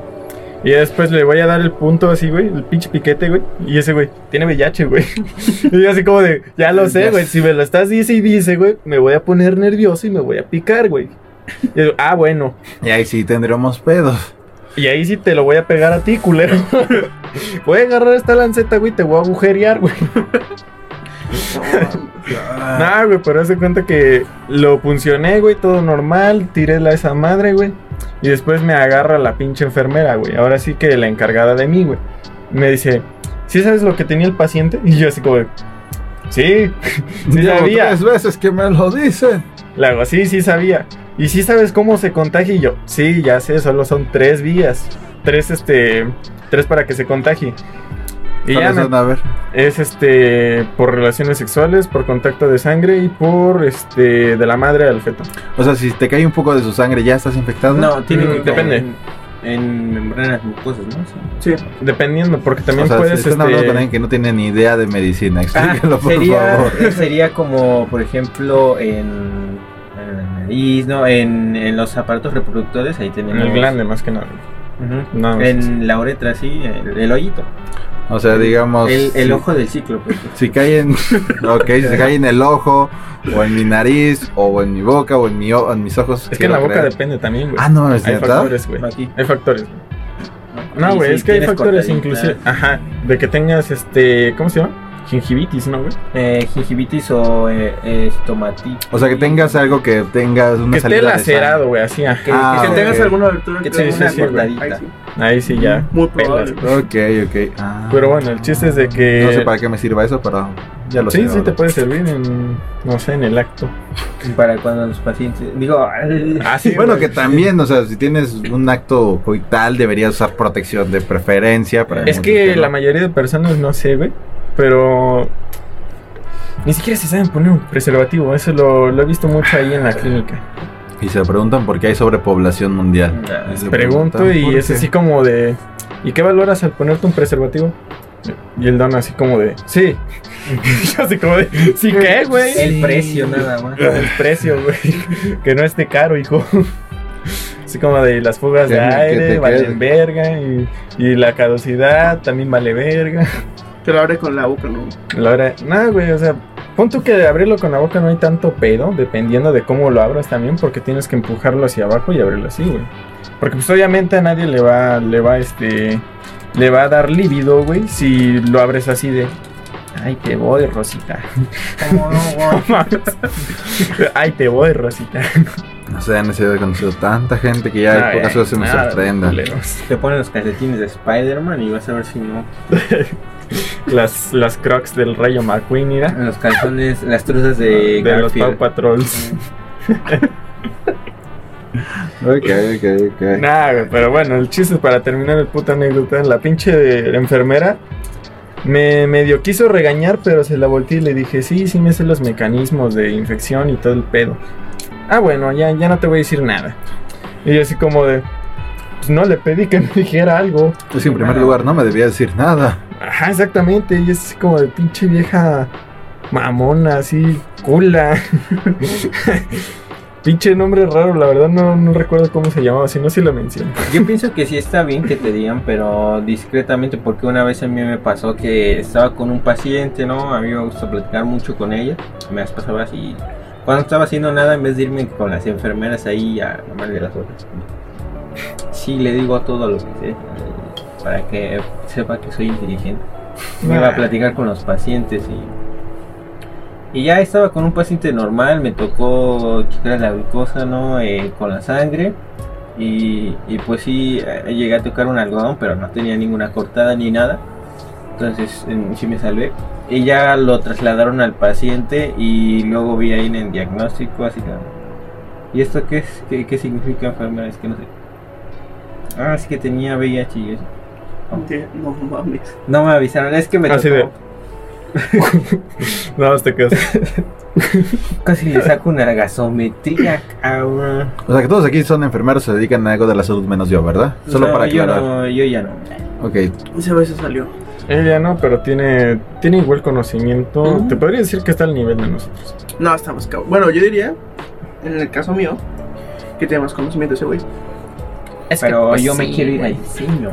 B: Y después le voy a dar el punto así, güey, el pinche piquete, güey. Y ese, güey, tiene VIH, güey. y yo así como de, ya lo sé, güey, si me lo estás dice y dice, güey, me voy a poner nervioso y me voy a picar, güey. Y yo, ah, bueno.
C: Y ahí sí tendremos pedos.
B: Y ahí sí te lo voy a pegar a ti, culero. voy a agarrar esta lanceta, güey, te voy a agujerear, güey. Nah, güey, pero hace cuenta que lo funcioné, güey, todo normal, tiré la esa madre, güey. Y después me agarra la pinche enfermera, güey. Ahora sí que la encargada de mí, güey. Me dice, ¿sí sabes lo que tenía el paciente? Y yo así como sí, sí sabía.
C: tres veces que me lo dicen.
B: Le hago, sí, sí sabía. ¿Y sí sabes cómo se contagia? Y yo, sí, ya sé, solo son tres vías. Tres, este, tres para que se contagie. Y ya
C: ¿Cuáles
B: me-
C: son? A ver.
B: es este por relaciones sexuales, por contacto de sangre y por este de la madre al feto.
C: O sea, si te cae un poco de su sangre, ¿ya estás infectado?
D: No, tiene
B: Mm,
D: que
B: depende.
D: En, en membranas mucosas, ¿no? Sí.
A: Sí.
B: Dependiendo, porque también
C: o sea,
B: puedes
C: si están hablando con
B: este
C: alguien que no tiene ni idea de medicina. Explíquelo, por
D: Ah, sería,
C: favor.
D: sería como, por ejemplo, en, en la nariz, ¿no? En, en los aparatos reproductores, ahí
B: en
D: tenemos.
B: el glande más que nada. No,
D: En la uretra, sí, el, el hoyito.
C: O sea, digamos.
D: El, el
C: si-
D: ojo del ciclo, pues.
C: Si cae en. ok, si cae en el ojo, o en mi nariz, o en mi boca, o en, mi, o- en mis ojos.
B: es que en la boca
C: creer.
B: depende también, güey.
C: Ah, no, es
B: hay factores, güey. Hay factores. güey. No, güey, es que hay factores inclusive, ajá, de que tengas este, ¿cómo se llama? Gingivitis, ¿no, güey?
D: Eh, gingivitis o eh, estomatitis.
C: O sea, que tengas algo que tengas una
B: Que esté
C: salida
B: lacerado, güey, así, ah.
D: Que,
C: Ah,
A: que tengas alguna abertura
D: que
B: sí,
D: una
B: sí,
D: cortadita.
A: Ahí sí.
B: Ahí sí ya.
A: Muy
B: pelas.
C: Ok, ok. Ah.
B: Pero bueno, el chiste es de que
C: No sé para qué me sirva eso, pero ya lo
B: Sí,
C: sé.
B: sí
C: ahora.
B: te puede servir en no sé, en el acto.
D: Para cuando los pacientes. Digo,
B: Ah, sí,
C: bueno, que también, o sea, si tienes un acto coital, deberías usar protección de preferencia. Para
B: Es que la mayoría de personas no sé, güey. Pero. Ni siquiera se saben poner un preservativo. Eso lo, lo he visto mucho ahí en la clínica.
C: Y se preguntan por qué hay sobrepoblación mundial.
D: Nah,
C: Y se
B: Pregunto y es
C: qué.
B: así como de. ¿Y qué valoras al ponerte un preservativo? Y el don así como de. Sí. Yo así como de, ¿sí qué, güey?
D: El precio nada más.
B: El precio, güey. Que no esté caro, hijo. Así como de las fugas de
C: Que-
B: aire, valen verga. Y, y la caducidad también vale verga.
A: Te lo abre con la boca, ¿no?
B: La hora, nada, güey, o sea, pon tú que de abrirlo con la boca no hay tanto pedo, dependiendo de cómo lo abras también, porque tienes que empujarlo hacia abajo y abrirlo así, güey. Porque pues obviamente a nadie le va, le va, este, le va a dar líbido, güey, si lo abres así de, ay, te voy, Rosita.
D: ¿Cómo no, güey?
B: ay, te voy, Rosita.
C: No sé, han sido conocido tanta gente que ya
B: Ay,
C: en pocas veces me
B: nada,
C: sorprenda.
B: culeros.
D: Te ponen los calcetines de Spider-Man y vas a ver si no.
B: Las, las crocs del Rayo McQueen, mira.
D: Los calzones, las truzas de,
B: De los Paw. Patrols.
C: Ok, ok, ok.
B: Nah, pero bueno, el chiste para terminar el puta anécdota. La pinche enfermera me medio quiso regañar, pero se la volteé y le dije, sí, sí me sé los mecanismos de infección y todo el pedo. Ah, bueno, ya, ya no te voy a decir nada. Y yo así como de, pues no le pedí que me dijera algo.
C: Es que en primer lugar no me debía decir nada.
B: Ajá, exactamente. Y es así como de pinche vieja mamona, así, cula. pinche nombre raro, la verdad no, no recuerdo cómo se llamaba, si no, sí lo menciono.
D: Yo pienso que sí está bien que te digan, pero discretamente, porque una vez a mí me pasó que estaba con un paciente, ¿no? A mí me gusta platicar mucho con ella. Me las pasaba así. Cuando estaba haciendo nada, en vez de irme con las enfermeras ahí a de las horas. Sí, le digo todo lo que sé, eh, para que sepa que soy inteligente. Me iba a platicar con los pacientes y. Y ya estaba con un paciente normal, me tocó checar la glucosa, ¿no? Eh, con la sangre. Y, y pues sí, eh, llegué a tocar un algodón, pero no tenía ninguna cortada ni nada. Entonces sí me salvé. Y ya lo trasladaron al paciente y luego vi ahí en el diagnóstico, así que... ¿Y esto qué es? ¿Qué, qué significa enfermedad? Es que no sé. Ah, es que tenía VIH y eso.
A: No mames.
D: No me avisaron, es que me
B: Así
D: tocó.
B: de- No, te quedas.
D: Casi le saco una gasometría, cabrón.
C: O sea que todos aquí son enfermeros, se dedican a algo de la salud menos yo, ¿verdad? Solo
D: No,
C: para
D: yo
C: aclarar.
D: no, yo ya no.
C: Ok,
A: Esa vez se salió.
B: Ella no, pero tiene, tiene igual conocimiento. Te podría decir que está al nivel de nosotros.
A: No, estamos cabrón. Bueno, yo diría, en el caso mío, que tiene más conocimiento ese güey.
D: Pero
B: pues
D: yo me quiero ir al diseño.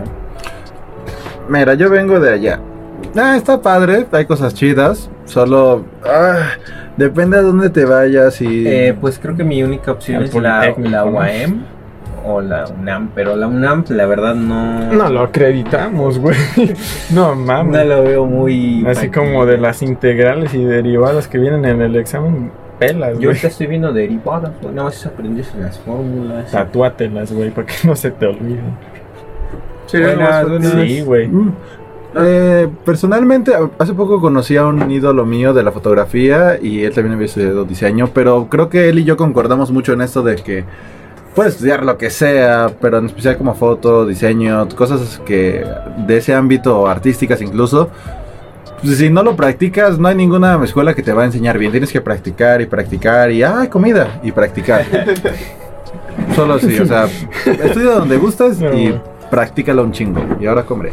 C: mira, yo vengo de allá. Ah, está padre, hay cosas chidas. Solo ah, depende a dónde te vayas y.
D: Eh, pues creo que mi única opción es la, la
B: ¿no?
D: UAM o la UNAM, pero la UNAM la verdad no...
B: No lo acreditamos, güey. No mames.
D: no lo veo muy...
B: Así como de las integrales y derivadas que vienen en el examen, pelas,
D: Yo
B: güey.
D: ahorita estoy viendo derivadas, güey. Nada más es aprenderse las fórmulas.
B: Tatúatelas, güey, para que no se te
D: Buenas, buenas.
A: fácil.
B: Sí, güey.
C: Mm. Eh, personalmente, hace poco conocí a un ídolo mío de la fotografía y él también había estudiado diseño, pero creo que él y yo concordamos mucho en esto de que puedes estudiar lo que sea, pero en especial como foto, diseño, cosas que de ese ámbito artísticas incluso. pues, si no lo practicas, no hay ninguna escuela que te va a enseñar bien. Tienes que practicar y practicar y, ah, comida, y practicar. Solo así, o sea, estudia donde gustes y practícalo un chingo. Y ahora comeré.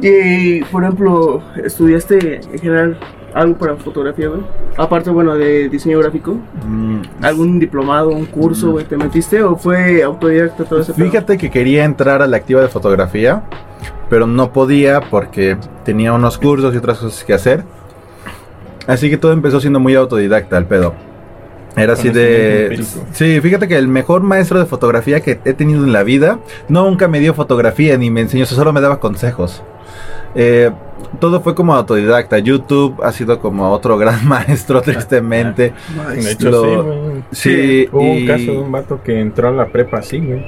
A: Y, por ejemplo, ¿estudiaste en general algo para fotografía, güey? Aparte, bueno, de diseño gráfico.
C: Mm,
A: ¿Algún diplomado, un curso, güey, te metiste o fue autodidacta todo ese pedo?
C: Fíjate que quería entrar a la activa de fotografía, pero no podía porque tenía unos cursos y otras cosas que hacer. Así que todo empezó siendo muy autodidacta el pedo. Era así de...
B: Empírico.
C: Sí, fíjate que el mejor maestro de fotografía que he tenido en la vida nunca me dio fotografía ni me enseñó, solo me daba consejos. Eh, todo fue como autodidacta. YouTube ha sido como otro gran maestro, tristemente.
B: De hecho,
C: Lo-
B: sí, güey.
C: Sí,
B: Hubo
C: y-
B: un caso de un vato que entró a la prepa así, güey.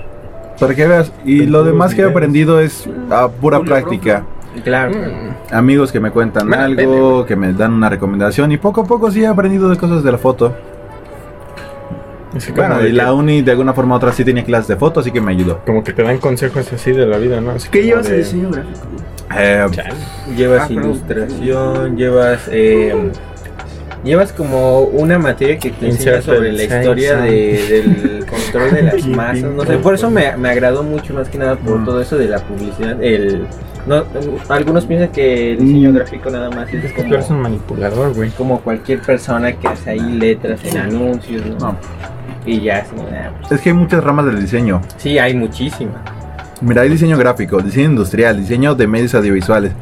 C: Para que veas. Y lo demás que he aprendido es a pura
A: Julio
C: práctica.
D: Claro.
B: Mm.
C: amigos que me cuentan
B: Me
C: algo, que me dan una recomendación y poco a poco sí he aprendido de cosas de la foto.
B: Como,
C: Bueno, y la uni de alguna forma u otra sí tenía clases de foto, así que me ayudó.
B: como que te dan consejos así de la vida, ¿no? Así
A: ¿Qué
B: como
A: llevas
B: de-
A: en diseño gráfico?
C: Eh.
D: Llevas
A: Ah,
D: ilustración, llevas... eh, Llevas como una materia que te enseña sobre la historia de, del, ¿cómo se control de las masas. No sé, por eso me, me agradó mucho más que nada por
C: Mm.
D: todo eso de la publicidad. El, no, algunos piensan que el diseño gráfico nada más es
B: Tú eres un
D: como,
B: manipulador, güey.
D: como cualquier persona que hace ahí letras en anuncios, ¿no?
C: No.
D: Y ya, sí, nada, pues,
C: Es que hay muchas ramas del diseño.
D: sí, hay muchísimas.
C: Mira, hay diseño gráfico, diseño industrial, diseño de medios audiovisuales,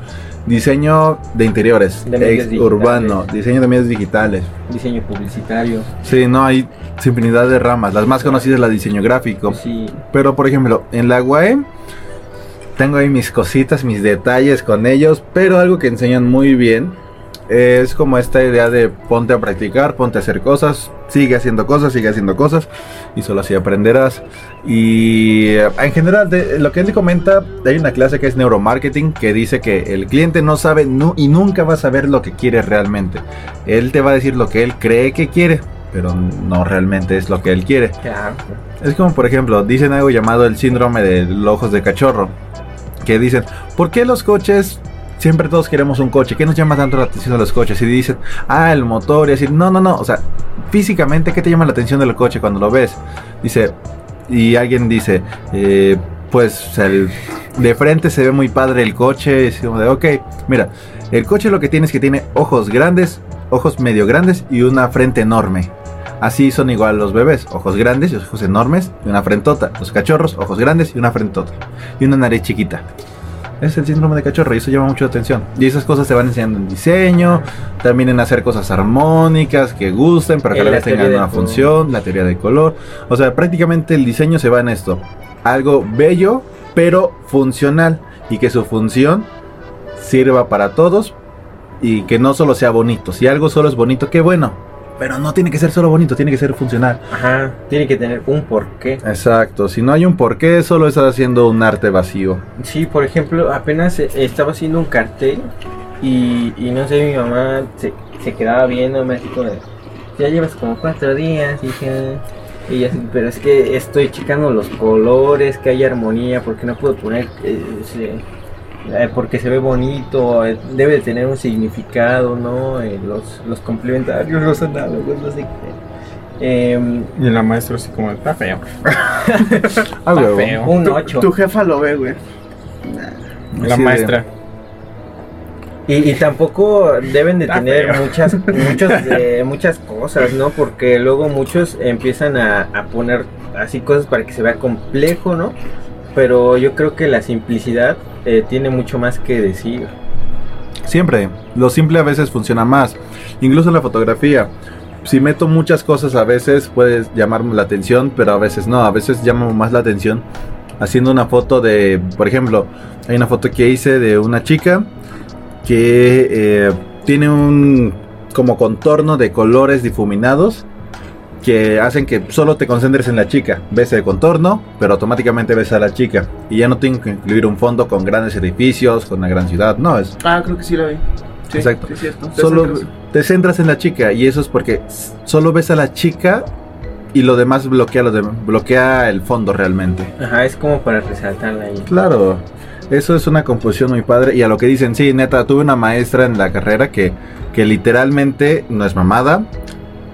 C: diseño de interiores,
D: De medios
C: urbano, diseño de medios digitales.
D: Diseño publicitario.
C: Sí, no hay infinidad de ramas. Las más conocidas es la diseño gráfico.
D: Sí,
C: Pero por ejemplo, en la UAE tengo ahí mis cositas, mis detalles con ellos, pero algo que enseñan muy bien es como esta idea de ponte a practicar, ponte a hacer cosas, sigue haciendo cosas, sigue haciendo cosas y solo así aprenderás. Y eh, en general, de, lo que él comenta, hay una clase que es neuromarketing que dice que el cliente no sabe nu- y nunca va a saber lo que quiere realmente. Él te va a decir lo que él cree que quiere, pero no realmente es lo que él quiere.
D: claro.
C: Es como, por ejemplo, dicen algo llamado el síndrome de los ojos de cachorro. Que dicen, ¿por qué los coches siempre todos queremos un coche? ¿Qué nos llama tanto la atención de los coches? Y dicen, ah, el motor. Y decir, no, no, no. O sea, físicamente, ¿qué te llama la atención del coche cuando lo ves? Dice, y alguien dice, eh, pues el- de frente se ve muy padre el coche. Y es como de, ok, mira, el coche lo que tiene es que tiene ojos grandes, ojos medio grandes y una frente enorme. Así son igual los bebés, ojos grandes y ojos enormes y una frentota. Los cachorros, ojos grandes y una frentota. Y una nariz chiquita. Es el síndrome de cachorro y eso llama mucho la atención. Y esas cosas se van enseñando en diseño, también en hacer cosas armónicas que gusten, pero que a la vez tengan una función, la teoría del color. O sea, prácticamente el diseño se va en esto. Algo bello, pero funcional. Y que su función sirva para todos y que no solo sea bonito. Si algo solo es bonito, qué bueno. Pero no tiene que ser solo bonito, tiene que ser funcional.
D: Ajá, tiene que tener un porqué.
C: Exacto, si no hay un porqué, solo estás haciendo un arte vacío.
D: Sí, por ejemplo, apenas eh, estaba haciendo un cartel y, y no sé, mi mamá se, se quedaba así como de, ya llevas como cuatro días, hija. Y así, pero es que estoy checando los colores, que haya armonía, porque no puedo poner, eh, eh, porque se ve bonito, eh, debe de tener un significado, ¿no? Eh, los, los complementarios, los análogos, no sé qué. Em,
B: Y la maestra así como, está feo.
C: Ah, huevo.
B: feo.
D: un
A: Tu-
D: 8.
A: Tu jefa lo ve, güey.
B: La
C: de-
B: maestra.
D: Y, y tampoco deben de
B: Está
D: tener
B: feo.
D: muchas muchos, muchas cosas, ¿no? Porque luego muchos empiezan a, a poner así cosas para que se vea complejo, ¿no? Pero yo creo que la simplicidad eh, tiene mucho más que decir.
C: Siempre, lo simple a veces funciona más. Incluso en la fotografía. Si meto muchas cosas a veces puede llamarme la atención, pero a veces no. A veces llamo más la atención haciendo una foto de, por ejemplo, hay una foto que hice de una chica que eh, tiene un como contorno de colores difuminados que hacen que solo te concentres en la chica. Ves el contorno, pero automáticamente ves a la chica. Y ya no tengo que incluir un fondo con grandes edificios, con una gran ciudad. No, es
A: Ah, creo que sí la vi. Sí,
C: Exacto.
A: sí, es cierto. Te
C: solo
A: centras.
C: te centras en la chica y eso es porque solo ves a la chica y lo demás bloquea lo de- bloquea el fondo realmente.
D: Ajá, es como para resaltarla ahí.
C: Claro, eso es una composición muy padre y a lo que dicen, sí, neta, tuve una maestra en la carrera que, que literalmente no es mamada,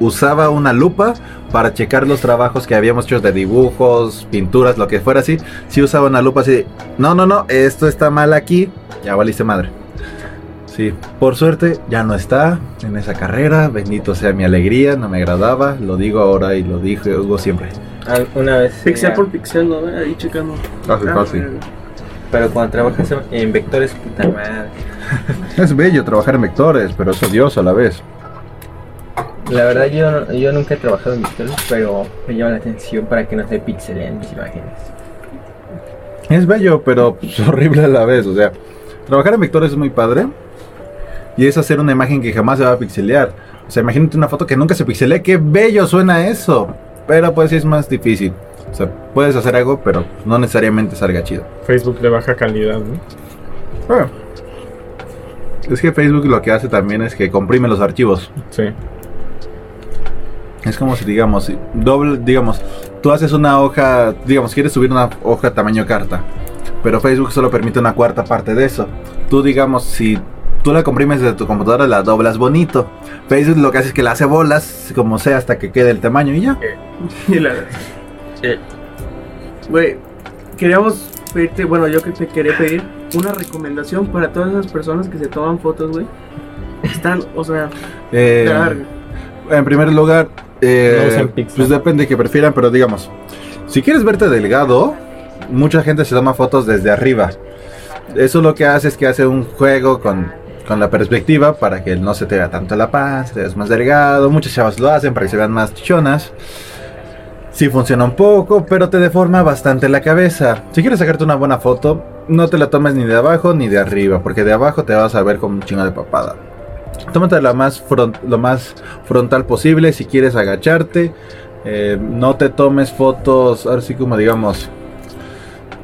C: usaba una lupa para checar los trabajos que habíamos hecho de dibujos, pinturas, lo que fuera así, sí usaba una lupa así, de, no, no, no, esto está mal aquí, ya valiste madre. Sí, por suerte ya no está en esa carrera, bendito sea mi alegría, no me agradaba, lo digo ahora y lo digo siempre.
D: Al- Una vez.
A: Pixel
D: eh,
A: por pixel, ¿no? Ahí checando.
C: Fácil,
A: Ah,
C: fácil.
A: güey.
D: Pero cuando trabajas en vectores, puta madre.
C: Es bello trabajar en vectores, pero es odioso a la vez.
D: La verdad, yo, no- yo nunca he trabajado en vectores, pero me llama la atención para que no se pixelen mis imágenes.
C: Es bello, pero pues, horrible a la vez. O sea, trabajar en vectores es muy padre. Y es hacer una imagen que jamás se va a pixelear. O sea, imagínate una foto que nunca se pixelea. ¡Qué bello suena eso! Pero pues sí es más difícil. O sea, puedes hacer algo, pero no necesariamente salga chido.
B: Facebook de baja calidad, ¿no?
C: Bueno, es que Facebook lo que hace también es que comprime los archivos.
B: Sí.
C: Es como si, digamos, doble, digamos, tú haces una hoja, digamos, quieres subir una hoja tamaño carta, pero Facebook solo permite una cuarta parte de eso. Tú, digamos, si tú la comprimes de tu computadora, la doblas bonito. Facebook lo que hace es que la hace bolas, como sea, hasta que quede el tamaño y ya.
A: Y la-
B: Eh,
A: Güey, queríamos pedirte, bueno, yo que te quería pedir una recomendación para todas esas personas que se toman fotos, güey. Están, o sea,
C: Eh,
A: larga.
C: En primer lugar, eh, pues depende que prefieran, pero digamos, si quieres verte delgado, mucha gente se toma fotos desde arriba. Eso lo que hace es que hace un juego con, con la perspectiva para que no se te vea tanto la panza, te veas más delgado. Muchas chavas lo hacen para que se vean más chichonas. Sí funciona un poco, pero te deforma bastante la cabeza. Si quieres sacarte una buena foto, no te la tomes ni de abajo ni de arriba, porque de abajo te vas a ver como un chingo de papada. Tómate la más lo más frontal posible si quieres agacharte. Eh, no te tomes fotos, ahora sí como digamos,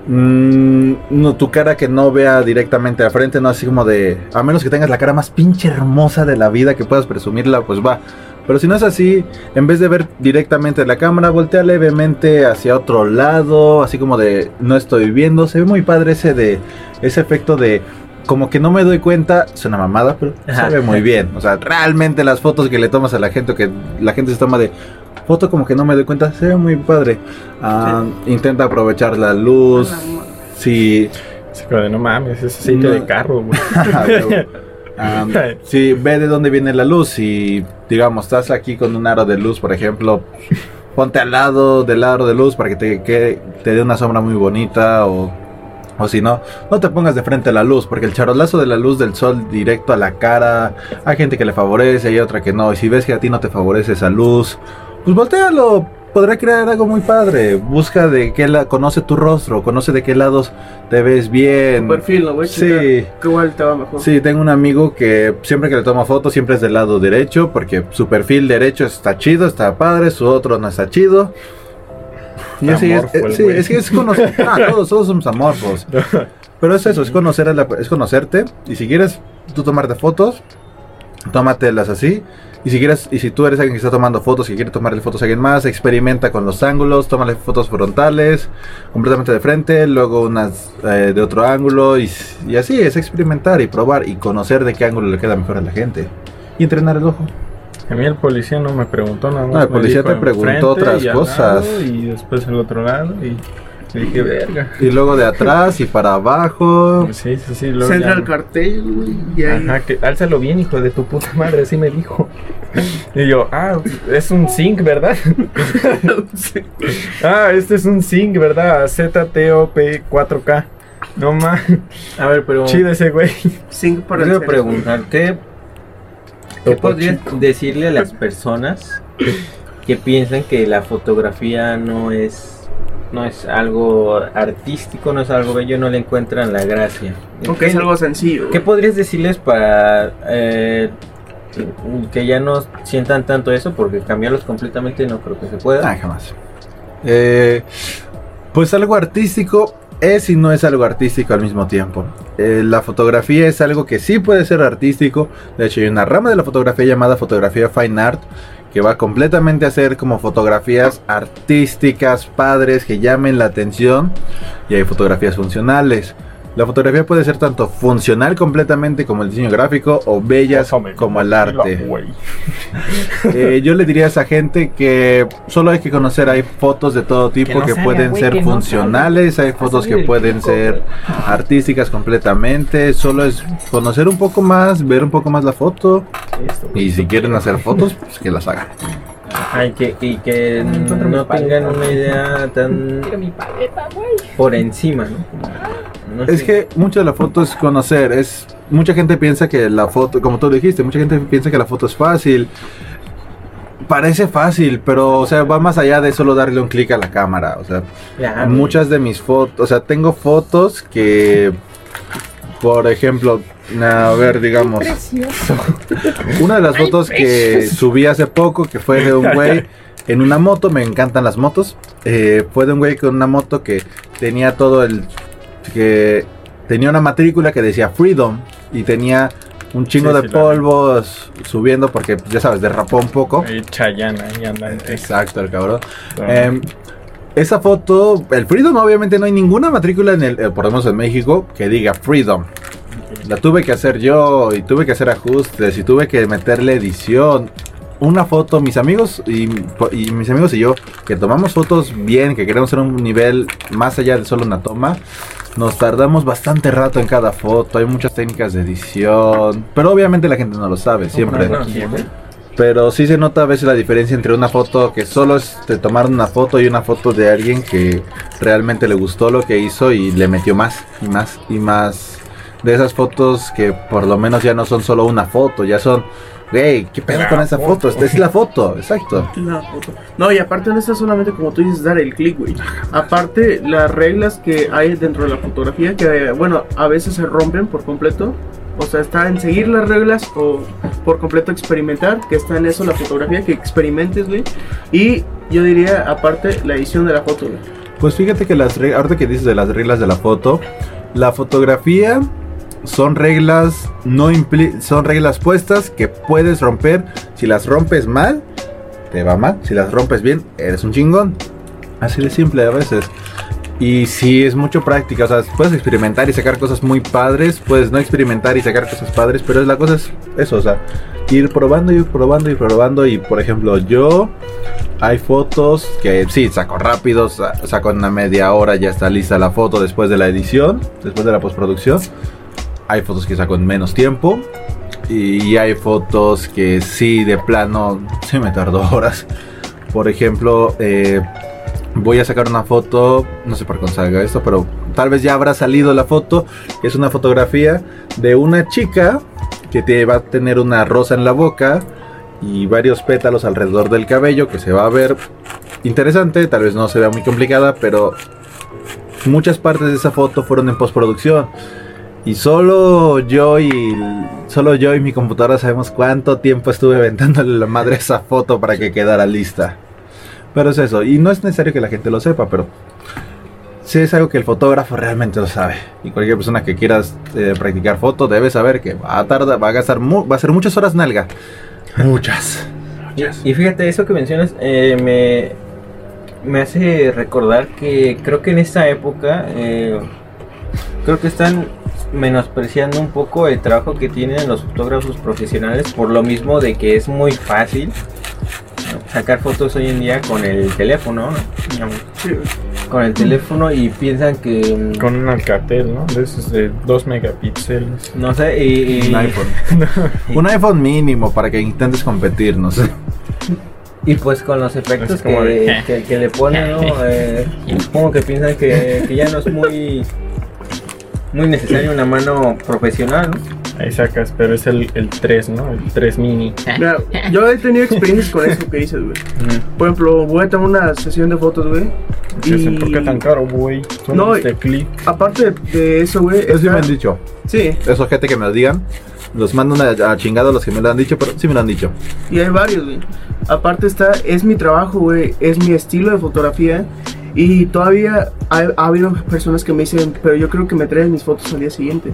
C: mm, no, tu cara que no vea directamente a frente, no así como de, a menos que tengas la cara más pinche hermosa de la vida que puedas presumirla, pues va. Pero si no es así, en vez de ver directamente la cámara, voltea levemente hacia otro lado, así como de no estoy viendo. Se ve muy padre ese de ese efecto de como que no me doy cuenta, es una mamada, pero
D: Ajá.
C: se ve muy bien. O sea, realmente las fotos que le tomas a la gente, o que la gente se toma de foto como que no me doy cuenta, se ve muy padre. Ah, Intenta aprovechar la luz. Si
B: así como de, no mames, es aceite
C: No.
B: de carro, güey.
C: Ah, si ve de dónde viene la luz y digamos estás aquí con un aro de luz por ejemplo ponte al lado del aro de luz para que te, que te dé una sombra muy bonita o, o si no no te pongas de frente a la luz porque el charolazo de la luz del sol directo a la cara hay gente que le favorece y otra que no y si ves que a ti no te favorece esa luz pues voltealo podrá crear algo muy padre busca de qué la conoce tu rostro conoce de qué lados te ves bien
A: Tu perfil, ¿no, güey?
C: Sí.
A: Checa ¿Qué igual te va mejor?
C: Sí, tengo un amigo que siempre que le toma fotos siempre es del lado derecho porque su perfil derecho está chido, está padre, su otro no está chido. Es, eh, sí,
B: güey.
C: es que es conocer, ah, todos, todos somos amorfos. Pero es eso, es conocer a la- es conocerte y si quieres tú tomarte fotos, tómatelas así. Y si quieres, y si tú eres alguien que está tomando fotos y quiere tomarle fotos a alguien más, experimenta con los ángulos, tómale fotos frontales, completamente de frente, luego unas eh, de otro ángulo y, y así es experimentar y probar y conocer de qué ángulo le queda mejor a la gente y entrenar el ojo.
B: A mí el policía no me preguntó nada más.
C: No, el policía te preguntó otras
B: y
C: cosas.
B: lado Y después el otro lado y, dije, verga.
C: Y luego de atrás y para abajo.
B: Sí, sí, sí. luego
A: Centra
B: ya-
A: el cartel, güey. Y ahí.
B: Ajá, que álzalo bien, hijo de tu puta madre, así me dijo. Y yo, ah, es un zinc, ¿verdad? Ah, este es un zinc, ¿verdad? ZTOP 4K. No más,
D: A ver, pero.
B: chido ese güey.
A: Cinco para
D: Quiero preguntar, ¿qué, qué podrías decirle a las personas que piensan que la fotografía no es no es algo artístico, no es algo bello, no le encuentran la gracia?
A: Aunque es algo sencillo.
D: ¿Qué podrías decirles para eh, que ya no sientan tanto eso? Porque cambiarlos completamente no creo que se pueda.
C: Ah, jamás. Eh, pues algo artístico es y no es algo artístico al mismo tiempo. Eh, la fotografía es algo que sí puede ser artístico. De hecho, hay una rama de la fotografía llamada fotografía fine art que va completamente a ser como fotografías artísticas, padres, que llamen la atención. Y hay fotografías funcionales. La fotografía puede ser tanto funcional completamente como el diseño gráfico o bellas
B: Pásame
C: como el arte. Eh, yo le diría a esa gente que solo hay que conocer, hay fotos de todo tipo
D: no
C: que,
D: salga,
C: pueden ser
D: que no
C: funcionales, hay fotos que pueden
D: pico,
C: ser artísticas completamente, solo es conocer un poco más, ver un poco más la foto. Y si quieren hacer fotos, pues que las hagan.
D: Ay, que, y que
B: mi
D: no
B: paleta.
D: tengan una idea tan por encima, ¿no? No
C: Es
D: sé.
C: que mucho de la foto es conocer, es mucha gente piensa que la foto, como tú dijiste, mucha gente piensa que la foto es fácil. Parece fácil, pero o sea, va más allá de solo darle un clic a la cámara, o sea, muchas de mis fotos, o sea, tengo fotos que, por ejemplo, a ver, digamos, una de las fotos que subí hace poco, que fue de un güey en una moto, me encantan las motos, eh, fue de un güey con una moto que tenía todo el, que tenía una matrícula que decía Freedom y tenía un chingo
B: Sí,
C: de
B: sí,
C: polvos subiendo porque, ya sabes, derrapó un poco.
B: Andante.
C: Exacto, el cabrón. Em, esa foto, el Freedom, obviamente no hay ninguna matrícula en el, eh, por lo menos en México, que diga Freedom. La tuve que hacer yo y tuve que hacer ajustes y tuve que meterle edición. una foto, mis amigos y, y mis amigos y yo, que tomamos fotos bien, que queremos hacer un nivel más allá de solo una toma, nos tardamos bastante rato en cada foto, hay muchas técnicas de edición, pero obviamente la gente no lo sabe, siempre.
D: No, siempre.
C: Pero sí se nota a veces la diferencia entre una foto que solo es de tomar una foto y una foto de alguien que realmente le gustó lo que hizo y le metió más y más y más de esas fotos que por lo menos ya no son solo una foto, ya son, hey, ¿qué pedo con esa foto?
B: foto.
C: Esta es la foto, exacto.
A: La foto. No, y aparte no está solamente como tú dices dar el clic, güey. Aparte, las reglas que hay dentro de la fotografía, que bueno, a veces se rompen por completo. O sea, está en seguir las reglas o por completo experimentar, que está en eso la fotografía, que experimentes, güey. Y yo diría, aparte, la edición de la foto, güey.
C: Pues fíjate que las reglas, ahorita que dices de las reglas de la foto, la fotografía son reglas no impli- son reglas puestas que puedes romper. Si las rompes mal, te va mal. Si las rompes bien, eres un chingón. Así de simple a veces. Y si es mucho práctica, o sea, puedes experimentar y sacar cosas muy padres, puedes no experimentar y sacar cosas padres, pero es la cosa es eso, o sea, ir probando, ir probando, ir probando. Y por ejemplo, yo hay fotos que sí, saco rápido, sa- saco en una media hora, ya está lista la foto después de la edición, después de la postproducción. Hay fotos que saco en menos tiempo. Y hay fotos que sí, de plano, sí me tardó horas. Por ejemplo, eh, voy a sacar una foto, no sé por qué salga esto, pero tal vez ya habrá salido la foto. Es una fotografía de una chica que te va a tener una rosa en la boca y varios pétalos alrededor del cabello que se va a ver interesante, tal vez no se vea muy complicada, pero muchas partes de esa foto fueron en postproducción. Y solo yo y solo yo y mi computadora sabemos cuánto tiempo estuve aventándole la madre a esa foto para que quedara lista. Pero es eso, y no es necesario que la gente lo sepa, pero sí es algo que el fotógrafo realmente lo sabe. Y cualquier persona que quiera eh, practicar foto debe saber que va a tardar, va a gastar, mu- va a ser muchas horas nalga. Muchas.
D: Y, y fíjate, eso que mencionas eh, me, me hace recordar que creo que en esta época eh, creo que están menospreciando un poco el trabajo que tienen los fotógrafos profesionales por lo mismo de que es muy fácil sacar fotos hoy en día con el teléfono, con el teléfono y piensan que mm,
B: Con un Alcatel, ¿no? De esos de 2 megapíxeles.
D: no sé y, y-
C: Un iPhone. Un iPhone mínimo para que intentes competir, no sé.
D: Y pues con los efectos
B: Es como
D: que,
B: de-
D: que- que le ponen, ¿no? Eh, supongo que piensan que, que ya no es muy muy necesario una mano profesional, ¿no?
B: Ahí sacas, pero es el, el 3, ¿no? El 3 mini.
A: Mira, yo he tenido experiencias con eso que dices, güey. Por ejemplo, voy a tomar una sesión de fotos, güey.
B: Dicen, ¿Por qué tan caro, güey? Son
A: No,
B: este clip.
A: Aparte de, eso, güey.
C: Eso sí me han dicho.
A: Sí,
C: Eso gente que me lo digan. Los mando una, a chingado los que me lo han dicho, pero sí me lo han dicho.
A: y hay varios, güey. Aparte está, es mi trabajo, güey. Es mi estilo de fotografía. Y todavía ha, ha habido personas que me dicen, pero yo creo que me traes mis fotos al día siguiente.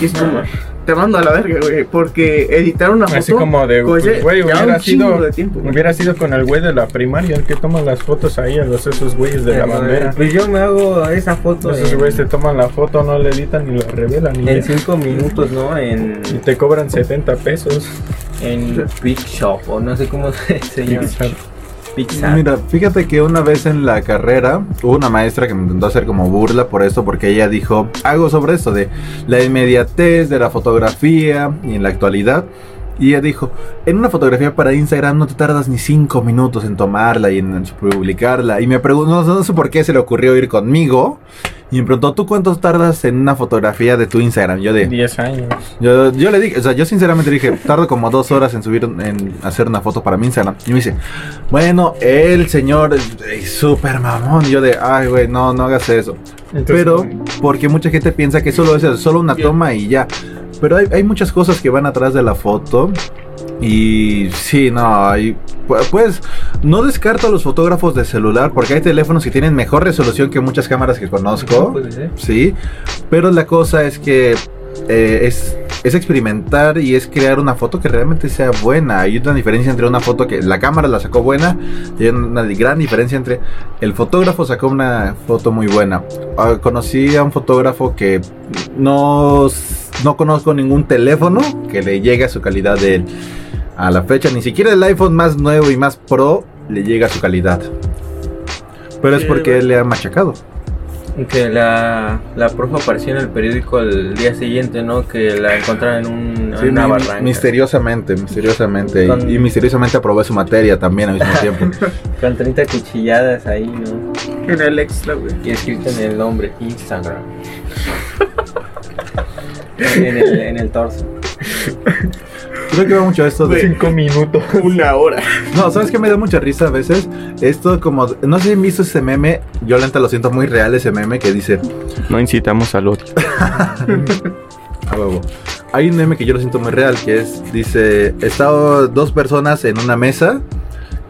A: Y es como, te mando a la verga, güey. Porque editar una foto.
B: Así como de, pues,
A: ese-
B: güey, hubiera sido,
A: de tiempo, güey.
B: hubiera sido con el güey de la primaria, el que toma las fotos ahí a los esos güeyes de la
D: Eh,
B: bandera.
D: Pues yo me hago esa foto
B: Esos
D: en,
B: güeyes te toman la foto, no la editan ni la revelan. Ni
D: en
B: ya.
D: cinco minutos, ¿no? En,
B: y te cobran 70 pesos.
D: en Big Shop o no sé cómo se, se llama.
C: Mira, fíjate que una vez en la carrera hubo una maestra que me intentó hacer como burla por esto, porque ella dijo algo sobre esto de la inmediatez de la fotografía y en la actualidad. Y ella dijo, en una fotografía para Instagram no te tardas ni 5 minutos en tomarla y en, en publicarla. Y me preguntó, no, no sé por qué se le ocurrió ir conmigo. Y me preguntó, ¿tú cuánto tardas en una fotografía de tu Instagram? Yo de...
B: 10 años.
C: Yo, yo le dije, o sea, yo sinceramente le dije, tardo como dos horas en subir, en hacer una foto para mi Instagram. Y me dice, bueno, el señor es es súper mamón. Y yo de, ay, güey, no, no hagas eso.
B: Entonces,
C: Pero, porque mucha gente piensa que solo es eso, solo una toma y ya. Pero hay, hay muchas cosas que van atrás de la foto. Y sí, no, hay, pu- pues no descarto a los fotógrafos de celular porque hay teléfonos que tienen mejor resolución que muchas cámaras que conozco.
D: Puede ser.
C: Sí, pero la cosa es que eh, es, es experimentar y es crear una foto que realmente sea buena. Hay una diferencia entre una foto que la cámara la sacó buena y hay una gran diferencia entre el fotógrafo sacó una foto muy buena. Ah, conocí a un fotógrafo que no, no conozco ningún teléfono que le llegue a su calidad de él. A la fecha, ni siquiera el iPhone más nuevo y más pro le llega a su calidad. Pero es porque él le ha machacado.
D: Que la, la profe apareció en el periódico el día siguiente, ¿no? Que la encontraron en, un,
C: Sí,
D: en una
C: mi-
D: barranca.
C: misteriosamente, misteriosamente.
D: Con-
C: Y, y misteriosamente aprobé su materia también al mismo tiempo.
D: Con 30 cuchilladas ahí, ¿no?
A: En el extra, güey.
D: Y escrito en el nombre, Instagram. en, el, en el torso.
C: Creo que va mucho esto de...
B: Cinco minutos.
A: Una hora.
C: No, ¿sabes qué me da mucha risa a veces? Esto como... No sé si han visto ese meme, yo la neta lo siento muy real ese meme que dice...
B: No incitamos al odio.
C: A huevo. Hay un meme que yo lo siento muy real, que es, dice, están dos personas en una mesa